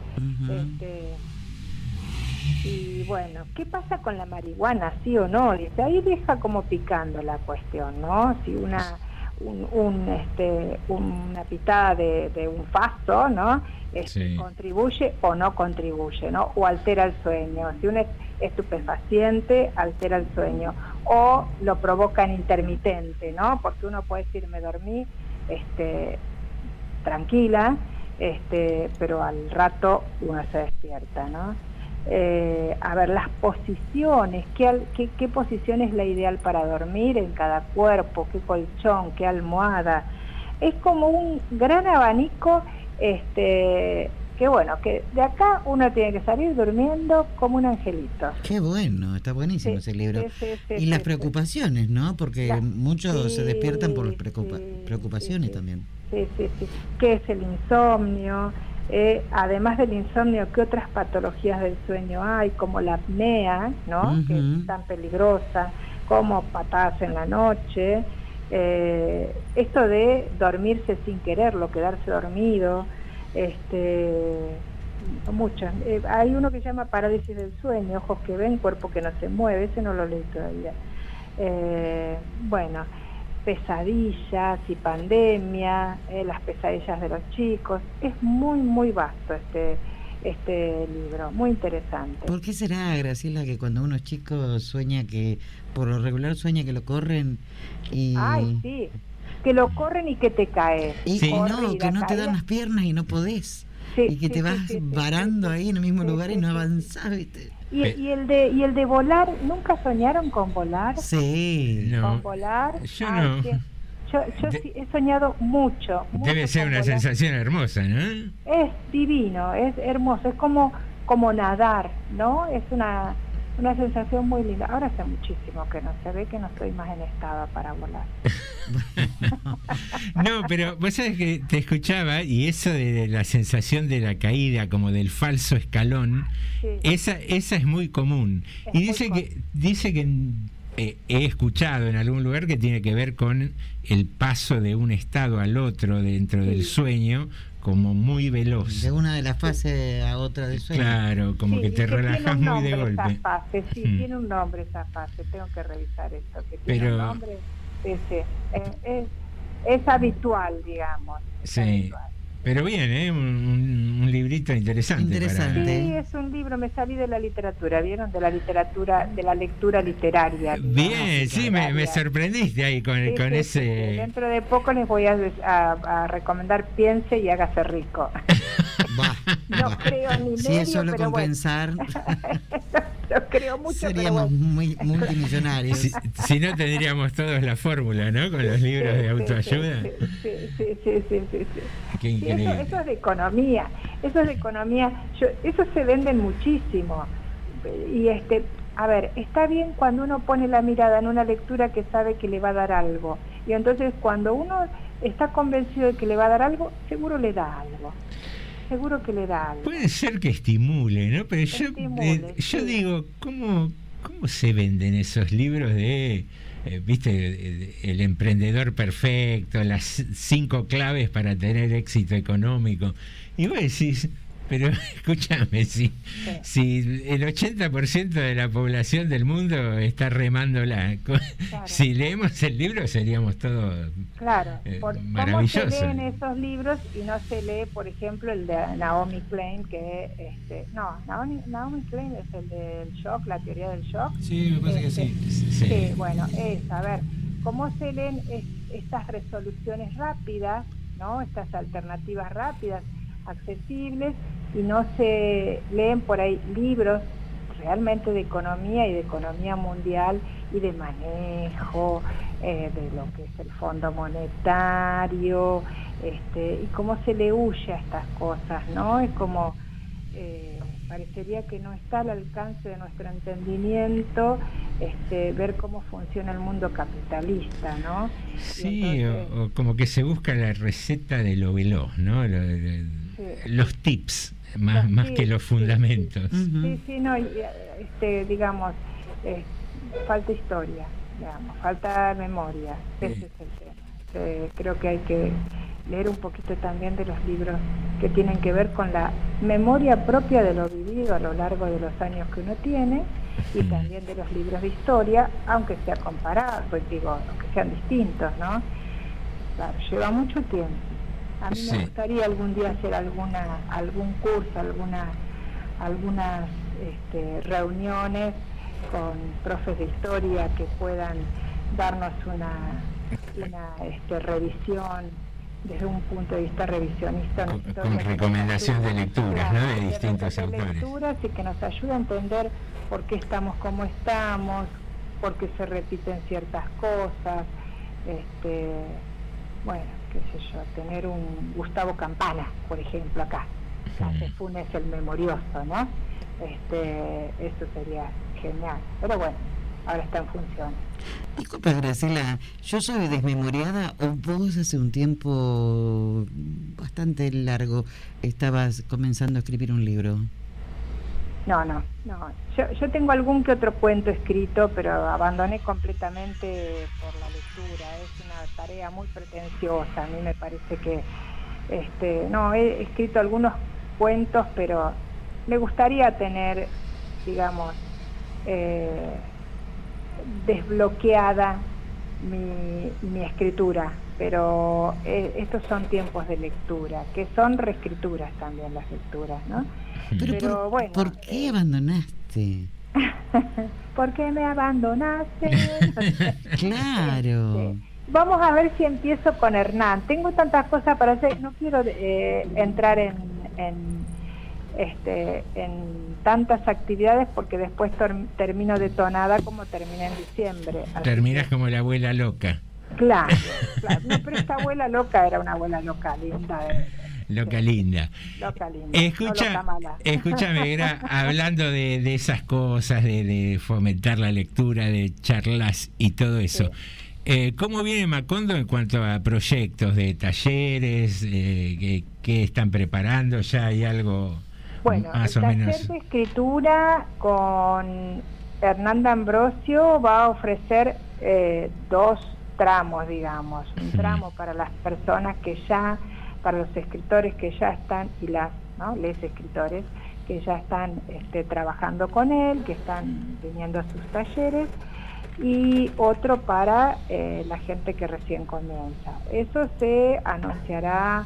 este, y bueno, ¿qué pasa con la marihuana, sí o no? Ahí deja como picando la cuestión, ¿no? Si una un, un, este, una pitada de, de un faso, ¿no? Este, Sí. contribuye o no contribuye, ¿no? O altera el sueño. Si un es- estupefaciente altera el sueño o lo provoca en intermitente, ¿no? Porque uno puede decir me dormí, este, tranquila, este, pero al rato uno se despierta, ¿no? Eh, a ver, las posiciones, ¿qué, qué, qué posición es la ideal para dormir en cada cuerpo? ¿Qué colchón? ¿Qué almohada? Es como un gran abanico, este, que bueno, que de acá uno tiene que salir durmiendo como un angelito. Qué bueno, está buenísimo Sí, ese libro. sí, sí, sí, y las preocupaciones, ¿no? Porque muchos se despiertan por preocupa- sí, preocupaciones también. Sí, sí, sí. ¿Qué es el insomnio? Eh, además del insomnio, ¿qué otras patologías del sueño hay? Como la apnea, ¿no? Que es tan peligrosa, como patadas en la noche. Eh, esto de dormirse sin quererlo, quedarse dormido, este, muchas. Eh, hay uno que se llama parálisis del sueño, ojos que ven, cuerpo que no se mueve, ese no lo leí todavía. Eh, bueno, pesadillas y pandemia, eh, las pesadillas de los chicos, es muy, muy vasto este, este libro, muy interesante. ¿Por qué será, Graciela, que cuando uno es chico sueña que, por lo regular sueña que lo corren y... Ay, sí, que lo corren y que te caes. Y Sí. no, que no te dan las piernas y no podés. Sí, y que sí, te sí, vas sí, sí, varando ahí en el mismo Sí, lugar y no sí. avanzás, ¿viste? Y, y el de y el de volar, ¿nunca soñaron con volar? Sí. No, Con volar. yo no. Yo, yo De- sí he soñado mucho. mucho Debe ser una volar. sensación hermosa, ¿no? Es divino, es hermoso, es como, como nadar, ¿no? Es una, una sensación muy linda. Ahora hace muchísimo que no se ve que no estoy más en estado para volar. <laughs> No, pero vos sabés que te escuchaba y eso de la sensación de la caída, como del falso escalón, Sí. esa, esa es muy común. Es y muy dice que, dice que eh, he escuchado en algún lugar que tiene que ver con el paso de un estado al otro dentro del sueño, como muy veloz. De una de las fases a otra del sueño. Claro, como Sí, que te relajas muy de nombre golpe. Esa fase, sí, Mm. tiene un nombre esa fase, tengo que revisar eso. Que tiene Pero- un nombre, sí, eh, es, es habitual, digamos. es Sí. habitual. Pero bien, ¿eh? un, un- un librito interesante. Sí, es un libro, me salí de la literatura, ¿vieron? De la literatura, de la lectura literaria. Bien, sí, me, me sorprendiste ahí con, Sí, con sí, ese... Dentro de poco les voy a, des- a- a recomendar piense y hágase rico. <laughs> no creo ni Si medio, es solo pero con bueno. <laughs> <laughs> Lo creo mucho, pero seríamos bueno. muy <laughs> multimillonarios. Si, si no tendríamos todos la fórmula, ¿no? Con los libros de autoayuda. Sí, sí, sí, sí, sí. Qué eso, increíble. eso es de economía, eso es de economía, yo, eso se venden muchísimo. Y este, a ver, está bien cuando uno pone la mirada en una lectura que sabe que le va a dar algo. Y entonces cuando uno está convencido de que le va a dar algo, seguro le da algo. Seguro que le da algo. Puede ser que estimule, ¿no? Pero yo, Estimule, eh, yo sí. digo, ¿cómo, ¿cómo se venden esos libros de, eh, viste, el emprendedor perfecto, las cinco claves para tener éxito económico? Y vos decís, pero <laughs> escúchame, si, si el 80% de la población del mundo está remándola, co- si leemos el libro seríamos todos Claro, eh, por, ¿cómo se leen esos libros y no se lee, por ejemplo, el de Naomi Klein, que, este, no, Naomi, Naomi Klein es el del shock, la teoría del shock. Sí, me parece que sí. Sí, bueno, es, a ver, ¿cómo se leen es- estas resoluciones rápidas, ¿no? Estas alternativas rápidas, accesibles, y no se leen por ahí libros realmente de economía y de economía mundial y de manejo eh, de lo que es el Fondo Monetario, este, y cómo se le huye a estas cosas, ¿no? Es como eh, parecería que no está al alcance de nuestro entendimiento este, ver cómo funciona el mundo capitalista, ¿no? Sí, entonces- o, o como que se busca la receta de lo veloz, ¿no? Lo- lo- Los tips, más, Los más tips, que los sí, fundamentos. Sí, sí, no, y, eh, este, digamos, eh, falta historia, digamos, falta memoria, ese es el tema. Eh, creo que hay que leer un poquito también de los libros que tienen que ver con la memoria propia de lo vivido a lo largo de los años que uno tiene y también de los libros de historia, aunque sea comparado, pues digo, aunque sean distintos, ¿no? Claro, lleva mucho tiempo. A mí Sí. me gustaría algún día hacer alguna algún curso, alguna algunas este, reuniones con profes de historia que puedan darnos una, una este, revisión desde un punto de vista revisionista. Con, con recomendación de lecturas, ¿no? De distintos de autores. lecturas y que nos ayude a entender por qué estamos como estamos, por qué se repiten ciertas cosas, este, bueno, qué sé yo, tener un Gustavo Campana, por ejemplo, acá, hace Funes el memorioso, ¿no? Este, eso sería genial. Pero bueno, ahora está en función. Disculpa, Graciela, ¿yo soy desmemoriada o vos hace un tiempo bastante largo estabas comenzando a escribir un libro? No, no, no. Yo, yo tengo algún que otro cuento escrito, pero abandoné completamente por la lectura. Es una tarea muy pretenciosa. A mí me parece que, este, no, he escrito algunos cuentos, pero me gustaría tener, digamos, eh, desbloqueada mi, mi escritura. Pero eh, estos son tiempos de lectura, que son reescrituras también las lecturas, ¿no? Pero, por, bueno, ¿por qué abandonaste? <laughs> ¿Por qué me abandonaste? <laughs> Claro. Vamos a ver si empiezo con Hernán. Tengo tantas cosas para hacer, no quiero eh, entrar en, en, este, en tantas actividades porque después termino detonada como terminé en diciembre. Terminas como la abuela loca. Claro, claro. No, pero esta abuela loca era una abuela loca, linda, eh, Loca linda. loca linda. no Escucha, loca escúchame, Gra, hablando de, de esas cosas, de, de fomentar la lectura, de charlas y todo eso. Eh, ¿Cómo viene Macondo en cuanto a proyectos de talleres? Eh, que, que están preparando? ¿Ya hay algo Bueno, más el o taller menos? de escritura con Hernanda Ambrosio va a ofrecer eh, dos tramos, digamos. Un tramo para las personas que ya, para los escritores que ya están, y las, ¿no? Les escritores que ya están este, trabajando con él, que están viniendo a sus talleres, y otro para eh, la gente que recién comienza. Eso se anunciará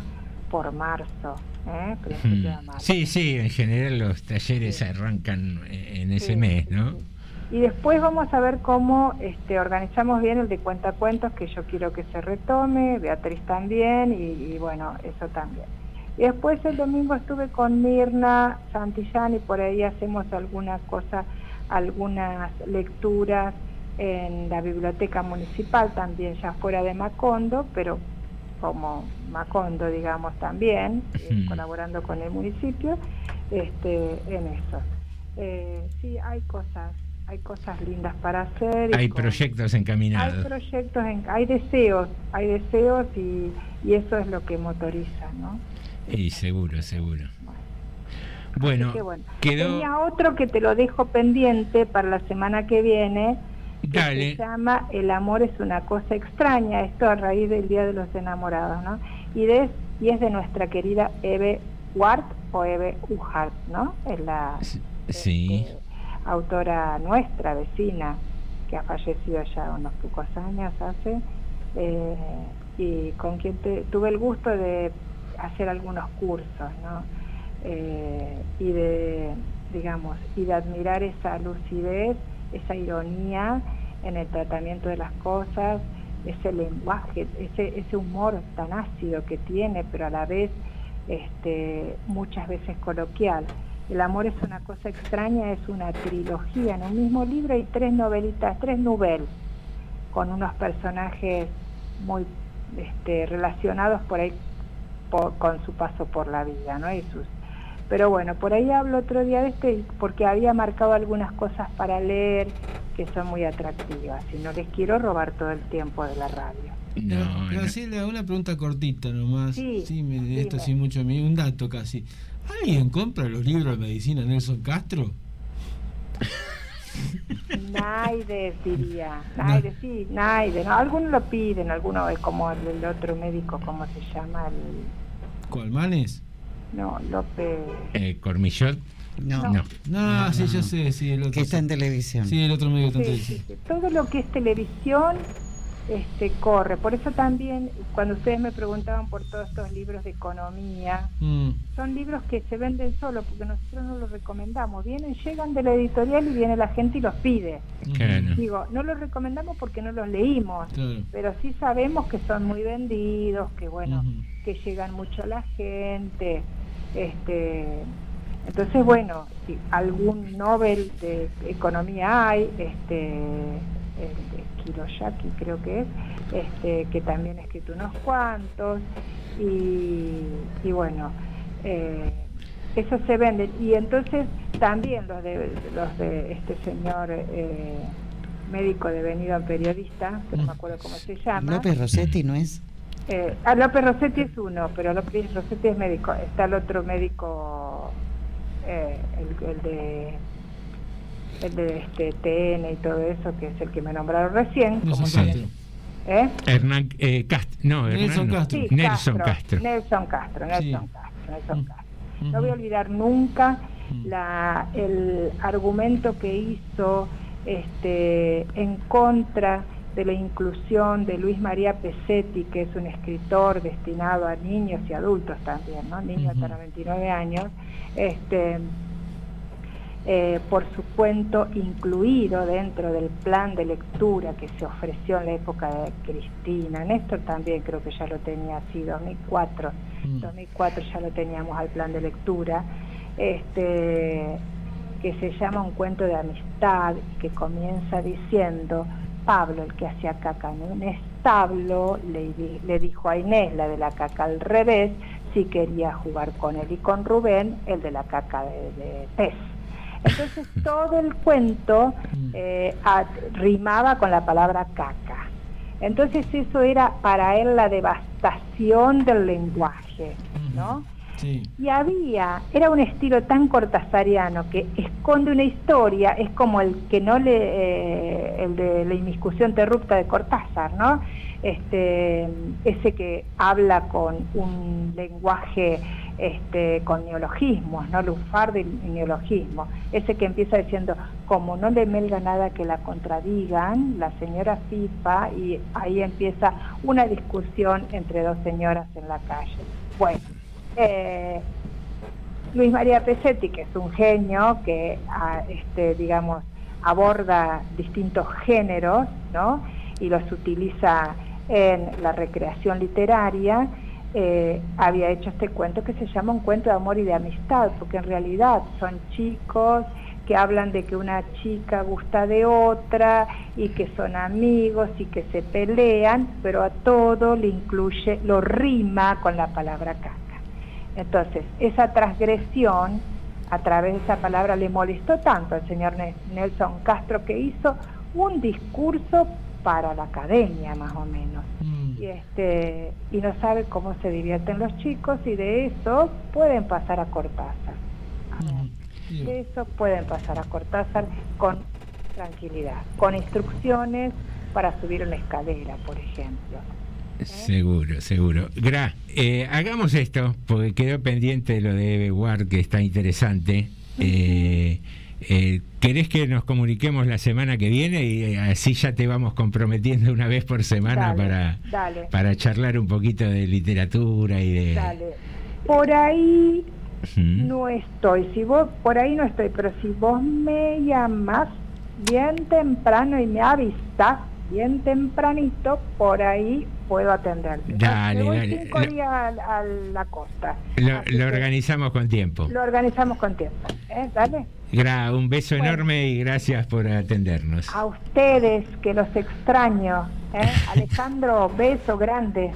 por marzo, ¿eh? principio de marzo. Sí, sí, en general los talleres arrancan eh, en ese Sí, mes, ¿no? sí. Y después vamos a ver cómo este, organizamos bien el de cuentacuentos, que yo quiero que se retome, Beatriz también, y, y bueno, eso también. Y después el domingo estuve con Mirna Santillán y por ahí hacemos alguna cosa, algunas lecturas en la biblioteca municipal, también ya fuera de Macondo, pero como Macondo, digamos, también, eh, Ujú. colaborando con el municipio, este, en eso. Eh, sí, hay cosas, hay cosas lindas para hacer. y Hay con- proyectos hay encaminados. proyectos, en- hay deseos, hay deseos y, y eso es lo que motoriza, ¿no? Y seguro, seguro. Bueno, que bueno. quedó... Tenía otro que te lo dejo pendiente para la semana que viene, que Dale. se llama El amor es una cosa extraña, esto a raíz del Día de los Enamorados, ¿no? Y, de, y es de nuestra querida Eve Ward o Eve Uhart, ¿no? Es la Sí. Autora nuestra, vecina, que ha fallecido ya unos pocos años hace, eh, y con quien tuve el gusto de hacer algunos cursos, ¿no? Eh, y de, digamos, y de admirar esa lucidez, esa ironía en el tratamiento de las cosas, ese lenguaje, ese, ese humor tan ácido que tiene, pero a la vez este, muchas veces coloquial. El amor es una cosa extraña, es una trilogía. En un mismo libro hay tres novelitas, tres novelas, con unos personajes muy este, relacionados por ahí por- con su paso por la vida, ¿no? Y sus, pero bueno, por ahí hablo otro día de este porque había marcado algunas cosas para leer que son muy atractivas y no les quiero robar todo el tiempo de la radio. No, Graciela, una pregunta cortita nomás. Sí, me- esto sí mucho, un dato casi. ¿Alguien compra los libros de medicina Nelson Castro? Naides diría, Naides, sí, Naides, no, algunos lo piden, algunos es como el, el otro médico, ¿cómo se llama? El, ¿Colmanes? no, López, Eh, Cormillot. No. No. No, sí, yo sé, sí, el otro. Que está en televisión. Sí, el otro medio está en Sí, televisión. sí, sí. todo lo que es televisión este, corre, por eso también cuando ustedes me preguntaban por todos estos libros de economía, Mm, son libros que se venden solo porque nosotros no los recomendamos, vienen, llegan de la editorial y viene la gente y los pide. Digo, no los recomendamos porque no los leímos, Claro. pero sí sabemos que son muy vendidos, que bueno, que llegan mucho a la gente, este entonces bueno, si algún Nobel de economía hay, este el de Kiroyaki creo que es, este, que también ha escrito unos cuantos, y, y bueno, eh, eso se venden. Y entonces también los de, los de este señor eh, médico devenido en periodista, que no me acuerdo cómo se llama. López Rossetti no es. Eh, ah, López Rossetti es uno, pero López Rossetti es médico. Está el otro médico, eh, el, el de el de este TN y todo eso, que es el que me nombraron recién. Castro. ¿Eh? Hernán eh, Cast- no, Hernán Nelson no. Castro. Sí, Nelson Castro. Nelson Castro, Nelson Sí. Castro, Nelson Mm. Castro. No voy a olvidar nunca Mm. la, el argumento que hizo este, en contra de la inclusión de Luis María Pesetti, que es un escritor destinado a niños y adultos también, ¿no? niños Ujú. hasta 99 años, este, eh, por su cuento incluido dentro del plan de lectura que se ofreció en la época de Cristina. Néstor también creo que ya lo tenía así, 2004. Mm. 2004 ya lo teníamos al plan de lectura, este, que se llama Un cuento de amistad que comienza diciendo, Pablo, el que hacía caca en un establo, le dijo a Inés, la de la caca al revés, si quería jugar con él y con Rubén, el de la caca de, de pez. Entonces todo el cuento eh, a- rimaba con la palabra caca. Entonces eso era para él la devastación del lenguaje, ¿no? Sí. Y había, era un estilo tan cortasariano que esconde una historia, es como el que no le, eh, el de la inmiscusión interrupta de Cortázar, ¿no? Este, ese que habla con un lenguaje este, con neologismos, ¿no? Y neologismo. Ese que empieza diciendo, como no le melga nada que la contradigan, la señora FIFA, y ahí empieza una discusión entre dos señoras en la calle. Bueno, Eh, Luis María Pesetti, que es un genio que, ah, este, digamos, aborda distintos géneros, ¿no? Y los utiliza en la recreación literaria, eh, había hecho este cuento que se llama un cuento de amor y de amistad, porque en realidad son chicos que hablan de que una chica gusta de otra y que son amigos y que se pelean, pero a todo le incluye, lo rima con la palabra caca. Entonces, esa transgresión a través de esa palabra le molestó tanto al señor Nelson Castro que hizo un discurso para la academia más o menos. Y, este, y no sabe cómo se divierten los chicos y de eso pueden pasar a Cortázar. De eso pueden pasar a Cortázar con tranquilidad, con instrucciones para subir una escalera, por ejemplo. Seguro, seguro. Gra, eh, hagamos esto, porque quedó pendiente lo de Ward, que está interesante. Eh, eh, ¿Querés que nos comuniquemos la semana que viene y así ya te vamos comprometiendo una vez por semana para, para charlar un poquito de literatura y de... Dale. Por ahí no estoy, si vos, por ahí no estoy, pero si vos me llamas bien temprano y me avisas bien tempranito, por ahí puedo atenderte. Dale, voy dale. cinco Lo- días a, a la costa. Lo, lo organizamos con tiempo. Lo organizamos con tiempo. ¿eh? Dale. Gra, un beso enorme y gracias por atendernos. A ustedes, que los extraño. ¿eh? <laughs> Alejandro, beso grande.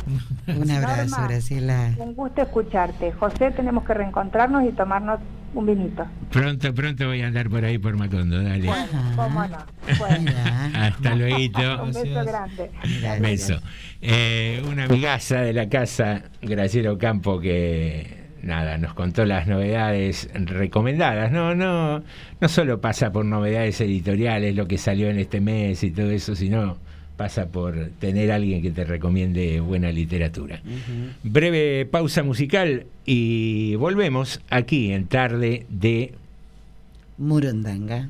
Un abrazo, Norma, Graciela. Un gusto escucharte. José, tenemos que reencontrarnos y tomarnos un vinito. Pronto, pronto voy a andar por ahí por Macondo, dale. ¿Cómo no? Bueno, Hasta luego. <laughs> un beso grande. Beso. Eh, una amigaza de la casa, Graciela Ocampo, que nada, nos contó las novedades recomendadas. No, no, no solo pasa por novedades editoriales, lo que salió en este mes y todo eso, sino pasa por tener alguien que te recomiende buena literatura. Breve pausa musical y volvemos aquí en tarde de Murondanga.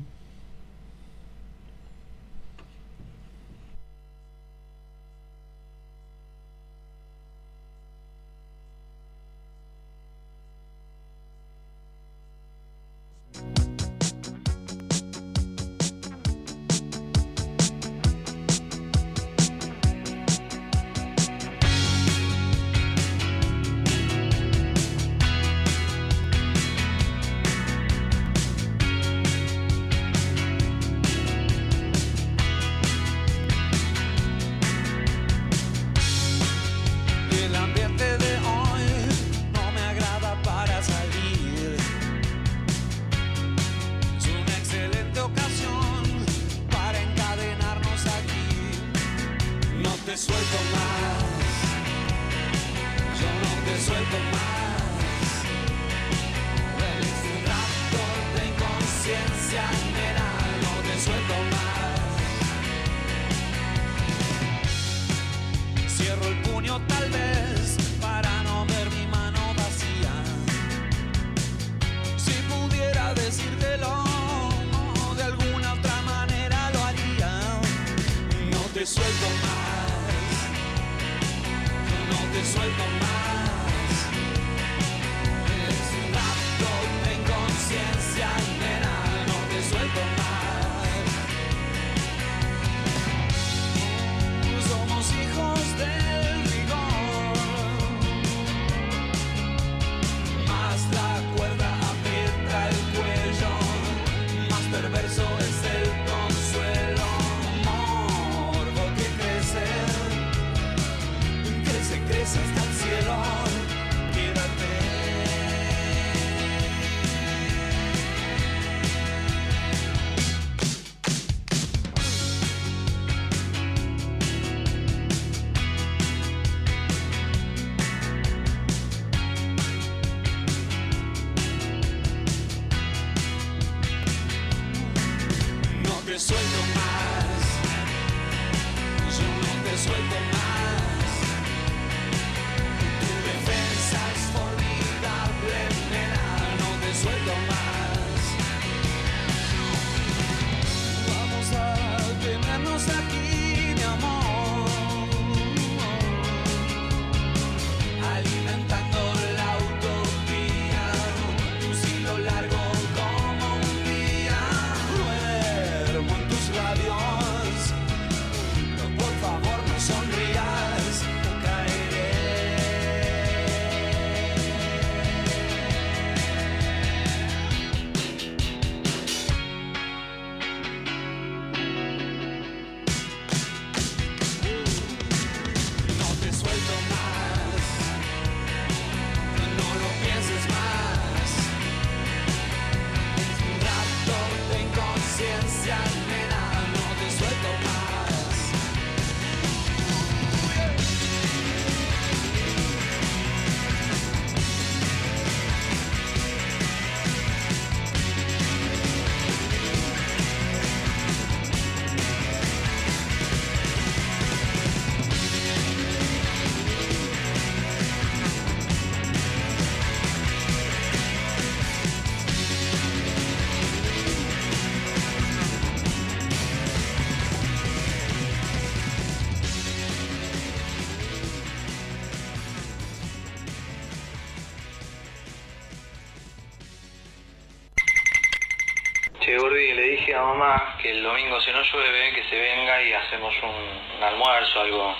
Llueve, que se venga y hacemos un, un almuerzo, algo.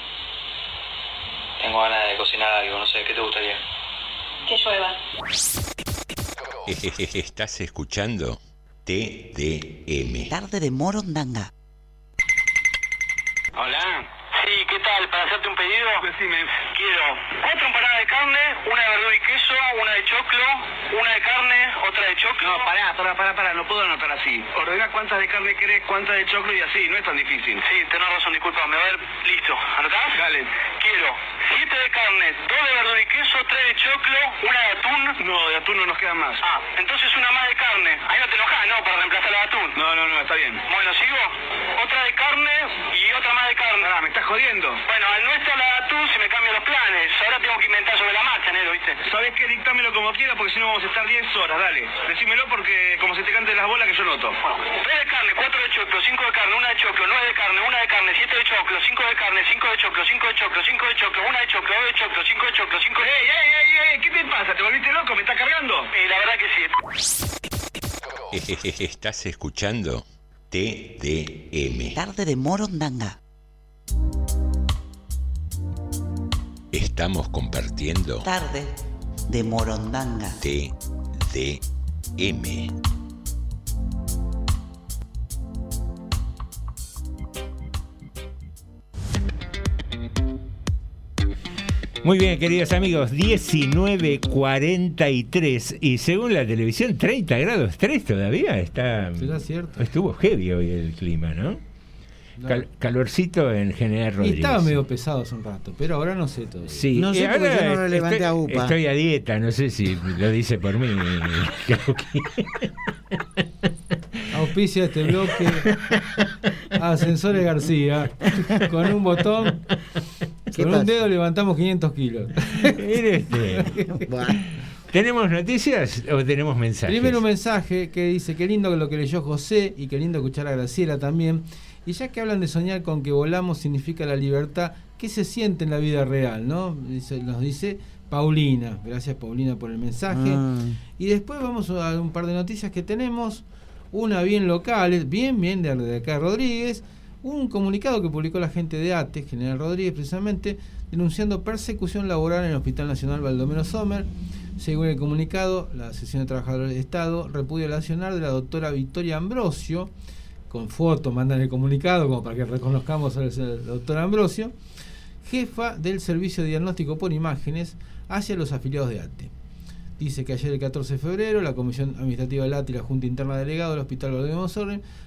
Tengo ganas de cocinar algo, no sé, ¿qué te gustaría? Que llueva. Estás escuchando TDM. Tarde de Morondanga. Hola. Sí, ¿qué tal? ¿Para hacerte un pedido? Decime. Quiero cuatro empanadas de carne, una de verdura y queso, una de choclo, una de carne, otra de choclo. No, pará, pará, pará, pará, no puedo anotar así. Ordena cuántas de carne querés, cuántas de choclo y así, no es tan difícil. Sí, tenés razón, disculpame. A ver, listo. ¿Anotás? Dale. Quiero siete de carne, dos de verdura y queso, tres de choclo, una de atún. No, de atún no nos quedan más. Ah, entonces una más de carne. Ahí no te enojás, ¿no? Para reemplazar la de atún. No, no, no, está bien. Bueno, ¿sigo? Otra de carne y otra más de carne. Ah, me estás jodiendo. Bueno, al nuestro la de atún se me cambian los planes. Ahora tengo que inventar sobre la marcha, Nero, ¿viste? ¿Sabés qué? Dictámelo como quieras porque si no vamos a estar 10 horas, dale. Decímelo porque como se te cante las bolas que yo noto. Tres de carne, cuatro de choclo, cinco de carne, una de choclo, nueve de carne, una de carne, siete de choclo, cinco de carne, cinco de choclo, cinco de choclo, cinco de choclo, una de choclo, dos de choclo, cinco de choclo, cinco de... ¡Ey, ey, ey, ey! ¿Qué te pasa? ¿Te volviste loco? ¿Me estás cargando? Eh, la verdad que sí. <laughs> Estás escuchando TDM. Tarde de Morondanga. Estamos compartiendo Tarde de Morondanga. TDM. Muy bien, queridos amigos, 19.43 y según la televisión 30 grados 3 todavía está... ¿Será cierto? Estuvo heavy hoy el clima, ¿no? Cal- calorcito en General Y Rodríguez. estaba medio pesado hace un rato, pero ahora no sé todo. Sí, No sé y ahora yo no lo levanté estoy, a UPA. Estoy a dieta, no sé si lo dice por mí. <laughs> Auspicia este bloque <laughs> Ascensores García. Con un botón, ¿Qué con pasa? un dedo levantamos 500 kilos. <laughs> Este. <laughs> ¿Tenemos noticias o tenemos mensajes? Primero un mensaje que dice, qué lindo lo que leyó José y qué lindo escuchar a Graciela también. Y ya que hablan de soñar con que volamos significa la libertad, ¿qué se siente en la vida real? ¿no? Dice- nos dice Paulina. Gracias Paulina por el mensaje. Ah. Y después vamos a un par de noticias que tenemos. Una bien locales, bien, bien de, acá Rodríguez. Un comunicado que publicó la gente de ATE, General Rodríguez, precisamente, denunciando persecución laboral en el Hospital Nacional Baldomero Sommer. Según el comunicado, la Asociación de Trabajadores de Estado repudia el accionar de la doctora Victoria Ambrosio, con foto, mandan el comunicado como para que reconozcamos al doctor Ambrosio, jefa del Servicio de Diagnóstico por Imágenes hacia los afiliados de ATE. Dice que ayer el 14 de febrero la Comisión Administrativa del ATE y la Junta Interna Delegado del Hospital Baldomero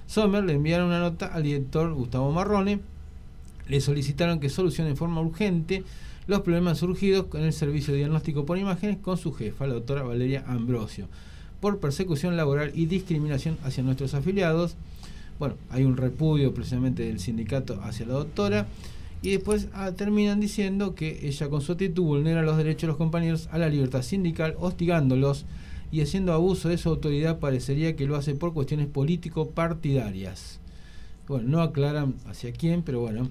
Sommer le enviaron una nota al director Gustavo Marrone. Le solicitaron que solucione en forma urgente los problemas surgidos con el servicio de diagnóstico por imágenes con su jefa, la doctora Valeria Ambrosio, por persecución laboral y discriminación hacia nuestros afiliados. Bueno, hay un repudio precisamente del sindicato hacia la doctora. Y después ah, terminan diciendo que ella con su actitud vulnera los derechos de los compañeros a la libertad sindical, hostigándolos y haciendo abuso de su autoridad, parecería que lo hace por cuestiones político-partidarias. Bueno, no aclaran hacia quién, pero bueno,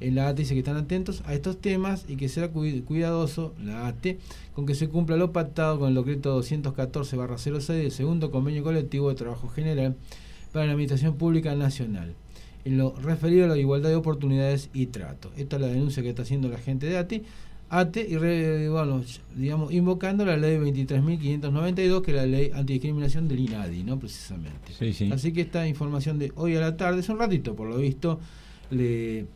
en la ATE dice que están atentos a estos temas y que será cui- cuidadoso la ATE con que se cumpla lo pactado con el decreto 214-06 del segundo convenio colectivo de trabajo general para la Administración Pública Nacional en lo referido a la igualdad de oportunidades y trato. Esta es la denuncia que está haciendo la gente de ATE. ATE y re- bueno, digamos, invocando la ley 23.592, que es la ley antidiscriminación del INADI, ¿no? Precisamente. Sí, sí. Así que esta información de hoy a la tarde, es un ratito por lo visto, le, eh,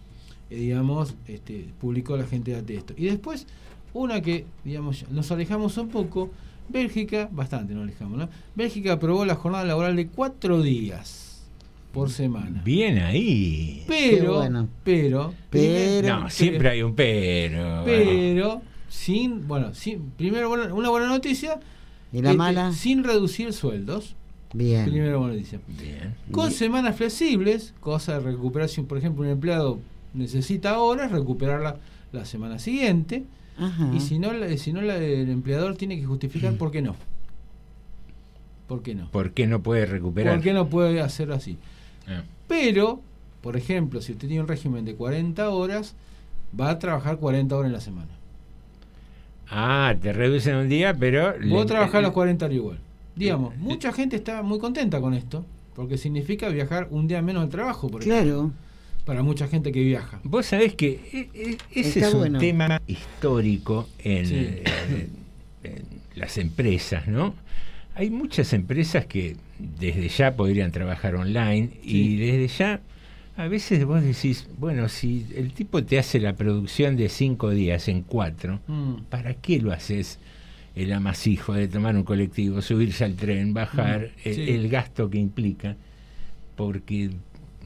digamos, este, publicó la gente de ATE esto. Y después, una que, digamos, nos alejamos un poco, Bélgica, bastante nos alejamos, ¿no? Bélgica aprobó la jornada laboral de cuatro días por semana. Bien ahí. Pero, Qué bueno. pero, Pero- No, siempre hay un pero. pero sin, bueno, sin, primero una buena noticia. ¿Y la mala? Sin reducir sueldos. Bien. Primera buena noticia. Bien. Con semanas flexibles, cosa de recuperación, por ejemplo, un empleado necesita horas, recuperarla la semana siguiente. Ajá. Y si no, la- si no la- el empleador tiene que justificar por qué no. ¿Por qué no? ¿Por qué no puede recuperar? ¿Por qué no puede hacer así? Ah. Pero, por ejemplo, si usted tiene un régimen de 40 horas, va a trabajar 40 horas en la semana. Ah, te reducen un día, pero. Vos le- trabajás los 40 horas igual. Digamos, mucha gente está muy contenta con esto. porque significa viajar un día menos al trabajo, por Claro. ejemplo, para mucha gente que viaja. Vos sabés que e- e- ese Está es un bueno. tema histórico en, Sí. en- en las empresas, ¿no? Hay muchas empresas que desde ya podrían trabajar online y desde ya a veces vos decís, bueno, si el tipo te hace la producción de cinco días en cuatro, Mm. ¿para qué lo haces el amasijo de tomar un colectivo, subirse al tren, bajar, Mm, el, sí. el gasto que implica? Porque,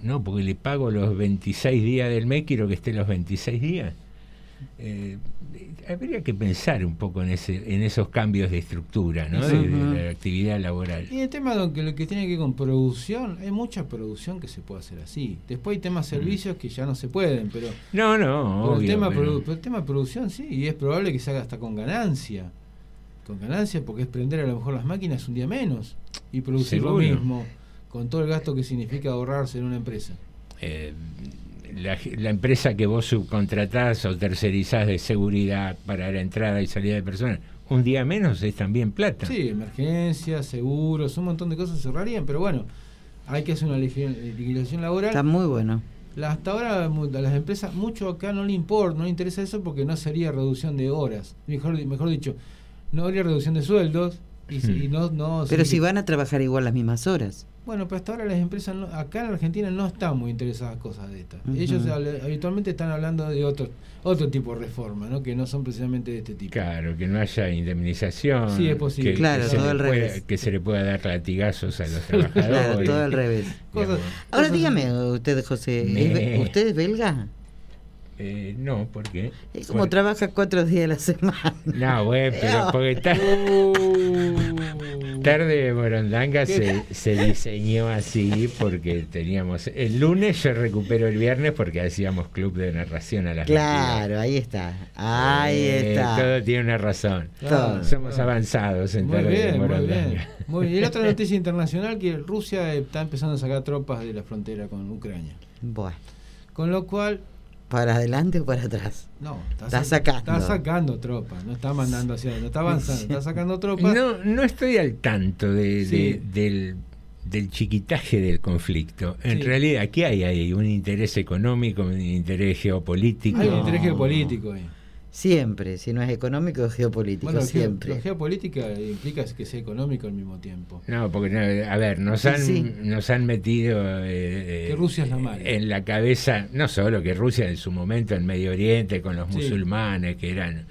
no, porque le pago los 26 días del mes, quiero que esté los 26 días. Eh, habría que pensar un poco en ese en esos cambios de estructura, ¿no? De- la actividad laboral. Y el tema de que lo que tiene que ver con producción, hay mucha producción que se puede hacer así. Después hay temas servicios que ya no se pueden, pero No, no, pero el tema pero- produ- pero el tema de producción sí, y es probable que se haga hasta con ganancia. Con ganancia porque es prender a lo mejor las máquinas un día menos y producir lo mismo con todo el gasto que significa ahorrarse en una empresa. eh, la, la empresa que vos subcontratás o tercerizás de seguridad para la entrada y salida de personas, un día menos es también plata. Sí, emergencias, seguros, un montón de cosas cerrarían, pero bueno, hay que hacer una legislación laboral. Está muy bueno. La- hasta ahora a las empresas mucho acá no le importa, no le interesa eso porque no sería reducción de horas. Mejor, mejor dicho, no habría reducción de sueldos y, no, no Pero si van a trabajar igual las mismas horas. Bueno, pero hasta ahora las empresas no- acá en Argentina no están muy interesadas en cosas de estas. Ellos habitualmente están hablando de otro otro tipo de reforma, ¿no? que no son precisamente de este tipo. Claro, que no haya indemnización. Sí, es posible. Que, Claro, se todo le al pueda- revés. que se le pueda dar latigazos a los trabajadores. Claro, todo al revés. Cosas- Ahora dígame usted, José, ¿es Me- be- ¿usted es belga? Eh, no, ¿por qué? Es como Bueno, trabaja cuatro días a la semana. No, güey, pero <laughs> porque ta- tarde de Morondanga se, <laughs> se diseñó así porque teníamos... El lunes yo recupero el viernes porque hacíamos club de narración a las Claro, ahí está. Ahí 22. Eh, está. todo tiene una razón. Todo. Somos avanzados en Muy tarde de bien, muy Morondanga. bien. Muy bien. Y la otra <laughs> noticia internacional que Rusia está empezando a sacar tropas de la frontera con Ucrania. Bueno, Con lo cual, ¿para adelante o para atrás? no, Está sa- sacando. Está sacando tropas, no está mandando hacia, no está avanzando, está sacando tropas. No, no estoy al tanto de, Sí. de- del, del chiquitaje del conflicto. En Sí. realidad, aquí hay, hay un interés económico, un interés geopolítico. Hay un interés geopolítico ahí. Siempre, si no es económico, es geopolítico, Bueno, siempre. la geopolítica implica que sea económico al mismo tiempo. No, porque, no, a ver, nos Sí, han, sí. nos han metido eh, Que Rusia es la mala. en la cabeza, no solo que Rusia en su momento en Medio Oriente con los Sí. musulmanes que eran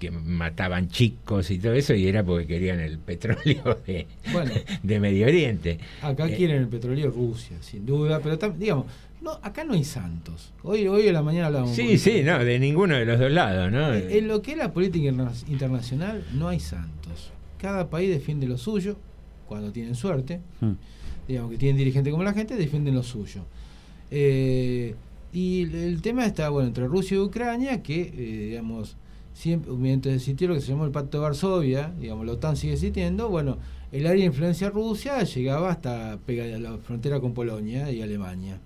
que mataban chicos y todo eso y era porque querían el petróleo <laughs> de, Bueno. de Medio Oriente. Acá Eh, quieren el petróleo Rusia, sin duda, pero digamos, no, acá no hay santos. Hoy, hoy en la mañana hablábamos. Sí, sí, de no, de ninguno de los dos lados, ¿no? En en lo que es la política interna- internacional no hay santos. Cada país defiende lo suyo cuando tienen suerte. Mm. Digamos que tienen dirigentes como la gente, defienden lo suyo. Eh, y el, el tema está, bueno, entre Rusia y Ucrania, que, eh, digamos, siempre, mientras existió lo que se llamó el Pacto de Varsovia, digamos, la OTAN sigue existiendo, bueno, el área de influencia rusa llegaba hasta la frontera con Polonia y Alemania.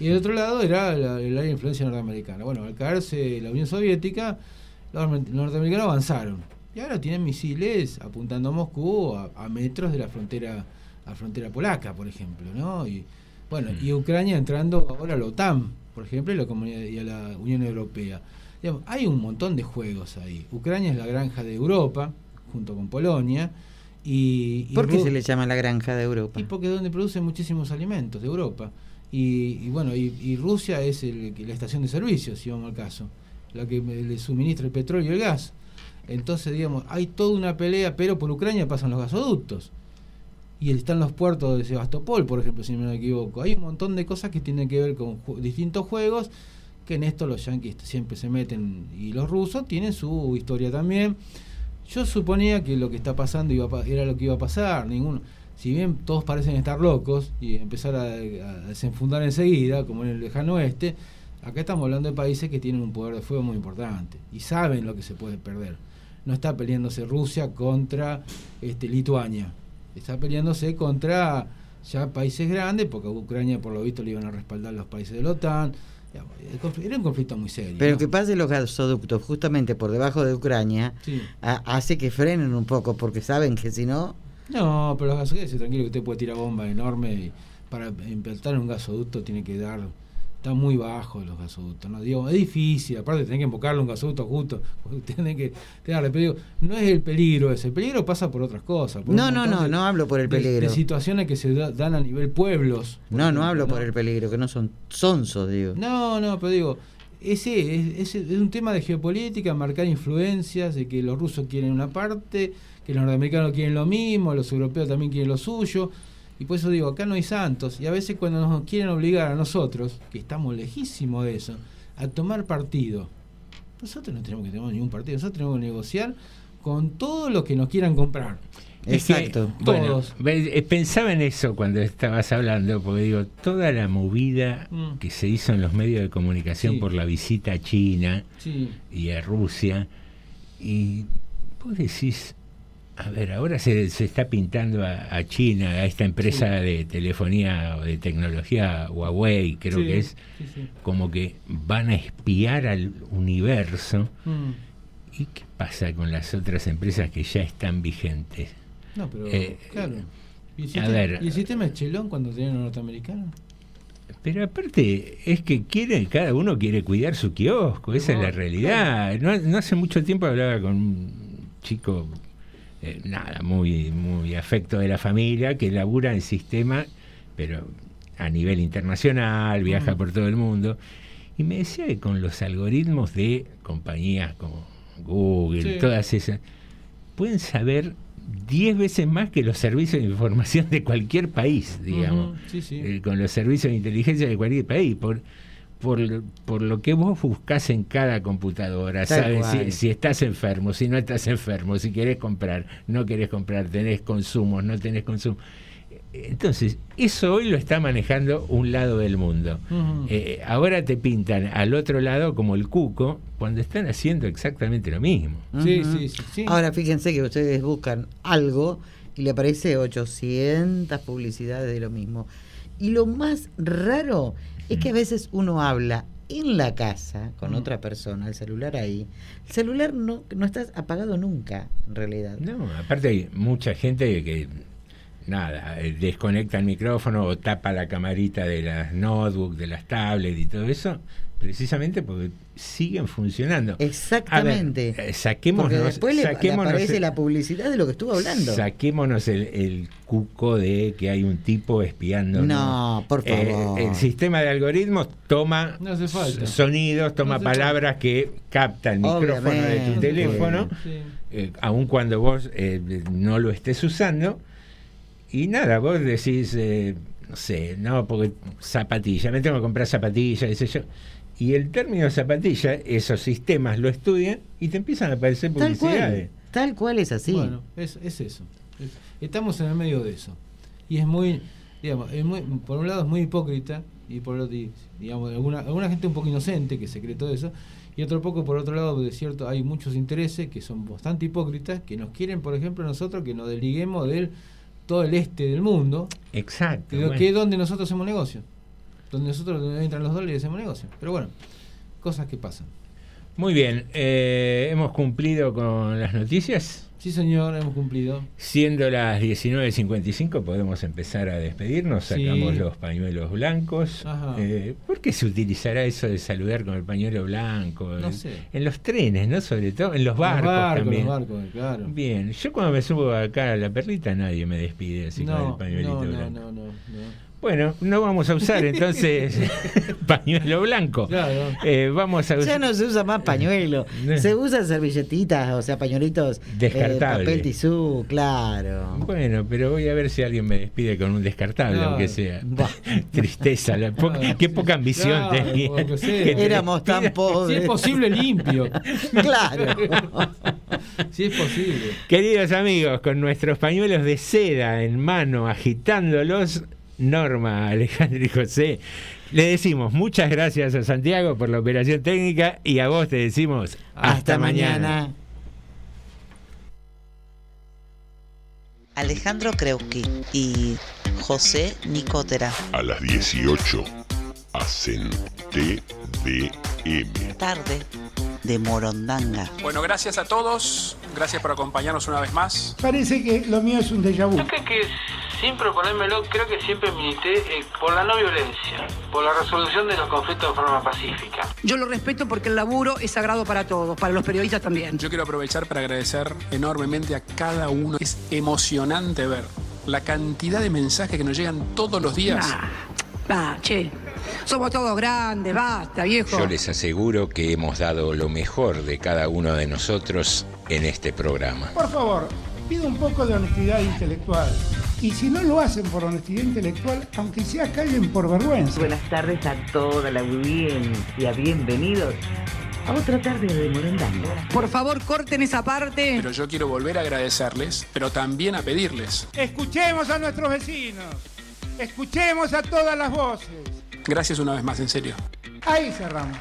Y el otro lado era la- de influencia norteamericana. Bueno, al caerse la Unión Soviética, los norte- norteamericanos avanzaron. Y ahora tienen misiles apuntando a Moscú a, a metros de la frontera, a la frontera polaca, por ejemplo, ¿no? Y bueno, y Ucrania entrando ahora a la OTAN, por ejemplo, y, la comunidad, y a la Unión Europea. Digamos, hay un montón de juegos ahí. Ucrania es la granja de Europa, junto con Polonia. Y, y ¿Por qué se le llama la granja de Europa? y porque es donde producen muchísimos alimentos de Europa. Y, y bueno, y, y Rusia es el- la estación de servicios, si vamos al caso, la que le suministra el petróleo y el gas. Entonces, digamos, hay toda una pelea, pero por Ucrania pasan los gasoductos. Y están los puertos de Sebastopol, por ejemplo, si no me equivoco. Hay un montón de cosas que tienen que ver con ju- distintos juegos, que en esto los yanquis siempre se meten, y los rusos tienen su historia también. Yo suponía que lo que está pasando iba a era lo que iba a pasar. Ninguno, si bien todos parecen estar locos y empezar a, a desenfundar enseguida, como en el lejano oeste, acá estamos hablando de países que tienen un poder de fuego muy importante y saben lo que se puede perder. No está peleándose Rusia contra este, Lituania, está peleándose contra ya países grandes, porque a Ucrania por lo visto le iban a respaldar los países de la OTAN. Era un conflicto muy serio. Pero ¿no? que pase los gasoductos justamente por debajo de Ucrania Sí. a- hace que frenen un poco, porque saben que si no, No, pero los gasoductos, tranquilo que usted puede tirar bombas enormes y para implantar un gasoducto tiene que dar está muy bajo los gasoductos no digo es difícil aparte tenés que invocarle un gasoducto justo <laughs> tenés que darle pero digo, no es el peligro ese el peligro pasa por otras cosas por No, no, no, de- no hablo por el de- peligro. de situaciones que se da- dan a nivel pueblos No, no hablo por el peligro, que no son sonsos, digo. no, no, pero digo, ese es, es- es un tema de geopolítica, marcar influencias, de que los rusos quieren una parte, que los norteamericanos quieren lo mismo, los europeos también quieren lo suyo. Y por eso digo, acá no hay santos. Y a veces cuando nos quieren obligar a nosotros, que estamos lejísimos de eso, a tomar partido. Nosotros no tenemos que tomar ningún partido, nosotros tenemos que negociar con todos los que nos quieran comprar. Es que, bueno, Todos. ve- eh, pensaba en eso cuando estabas hablando, porque digo, toda la movida Mm. que se hizo en los medios de comunicación Sí. por la visita a China Sí. y a Rusia, y vos decís, a ver, ahora se, se está pintando a, a China, a esta empresa de telefonía o de tecnología Huawei, creo Sí, que es, sí, como que van a espiar al universo. Mm. ¿Y qué pasa con las otras empresas que ya están vigentes? No, pero Eh, claro. ¿Y el, a sistema, ver. ¿Y el sistema es chelón cuando tenían los norteamericanos? Pero aparte, es que quiere, cada uno quiere cuidar su kiosco, esa es la realidad. No, no hace mucho tiempo hablaba con un chico, eh, nada, muy, muy afecto de la familia, que labura en sistema, pero a nivel internacional, viaja Mm. por todo el mundo, y me decía que con los algoritmos de compañías como Google, Sí. todas esas, pueden saber 10 veces más que los servicios de información de cualquier país, digamos Ujú, Sí, sí. eh, con los servicios de inteligencia de cualquier país, por, por, por lo que vos buscás en cada computadora, Tal saben si, estás enfermo, si no estás enfermo, si querés comprar, no querés comprar, tenés consumos, no tenés consumo. Entonces, eso hoy lo está manejando un lado del mundo. Eh, ahora te pintan al otro lado como el cuco, cuando están haciendo exactamente lo mismo. Sí, Ujú. sí, sí, sí. Ahora fíjense que ustedes buscan algo y le aparece 800 publicidades de lo mismo. Y lo más raro es que a veces uno habla en la casa con Mm. otra persona, el celular ahí. El celular no, no está apagado nunca, en realidad. No, aparte hay mucha gente que nada, eh, desconecta el micrófono o tapa la camarita de las notebooks, de las tablets y todo eso, precisamente porque siguen funcionando. Exactamente. Ver, eh, saquémonos, Porque después le, le saquémonos aparece el- la publicidad de lo que estuvo hablando. Saquémonos el, el cuco de que hay un tipo espiando. No, por favor. el sistema de algoritmos toma No hace falta. s- sonidos, toma hace palabras que capta el micrófono de tu teléfono, Sí. eh, aun cuando vos eh, no lo estés usando. Y nada, vos decís, eh, no sé, no, porque zapatilla, me tengo que comprar zapatilla, qué sé yo. Y el término zapatilla, esos sistemas lo estudian y te empiezan a aparecer Tal publicidades. cual. Tal cual es así. Bueno, es, es eso. Es- estamos en el medio de eso. Y es muy, digamos, es muy, por un lado es muy hipócrita y por otro, digamos, alguna, alguna gente un poco inocente que se cree todo eso. Y otro poco, por otro lado, de cierto, hay muchos intereses que son bastante hipócritas, que nos quieren, por ejemplo, nosotros que nos desliguemos del todo el este del mundo, Exacto. que, bueno. que es donde nosotros hacemos negocio. Donde nosotros donde entran los dólares y hacemos negocio. Pero bueno, cosas que pasan. Muy bien, eh, hemos cumplido con las noticias. Sí, señor, hemos cumplido. Siendo las 19.55 podemos empezar a despedirnos, Sí. sacamos los pañuelos blancos. Ajá. Eh, ¿Por qué se utilizará eso de saludar con el pañuelo blanco? No en, sé. en los trenes, ¿no? Sobre todo, en los Los barcos, barcos, también. los barcos, claro. Bien, yo cuando me subo acá a la perlita nadie me despide así con el pañuelito no, blanco. no, no, no. Bueno, no vamos a usar entonces <laughs> pañuelo blanco. Claro. Eh, vamos a Ya usar... no se usa más pañuelo, <laughs> se usan servilletitas, o sea, pañuelitos, eh, Descartable. papel tisú, claro. Bueno, pero voy a ver si alguien me despide con un descartable, aunque sea. <laughs> Tristeza, la po- Claro, qué poca ambición Claro, tenía. Éramos tan pobres. Si es posible, limpio. Claro. Si es posible. Queridos amigos, con nuestros pañuelos de seda en mano, agitándolos, Norma, Alejandro y José, le decimos muchas gracias a Santiago por la operación técnica y a vos te decimos hasta, mañana. Alejandro Kreuski y José Nicotera. A las 18 hacen TDM. Tarde de Morondanga. Bueno, gracias a todos. Gracias por acompañarnos una vez más. Parece que lo mío es un déjà vu. ¿Qué, qué es sin proponérmelo, creo que siempre milité eh, por la no violencia, por la resolución de los conflictos de forma pacífica. Yo lo respeto porque el laburo es sagrado para todos, para los periodistas también. Yo quiero aprovechar para agradecer enormemente a cada uno. Es emocionante ver la cantidad de mensajes que nos llegan todos los días. Va, che. Somos todos grandes, basta, viejo. Yo les aseguro que hemos dado lo mejor de cada uno de nosotros en este programa. Por favor, pido un poco de honestidad intelectual. Y si no lo hacen por honestidad intelectual, aunque sea callen por vergüenza. Buenas tardes a toda la audiencia, bienvenidos a otra tarde de Morondanga. Por favor, corten esa parte. Pero yo quiero volver a agradecerles, pero también a pedirles. Escuchemos a nuestros vecinos. Escuchemos a todas las voces. Gracias una vez más, en serio. Ahí cerramos.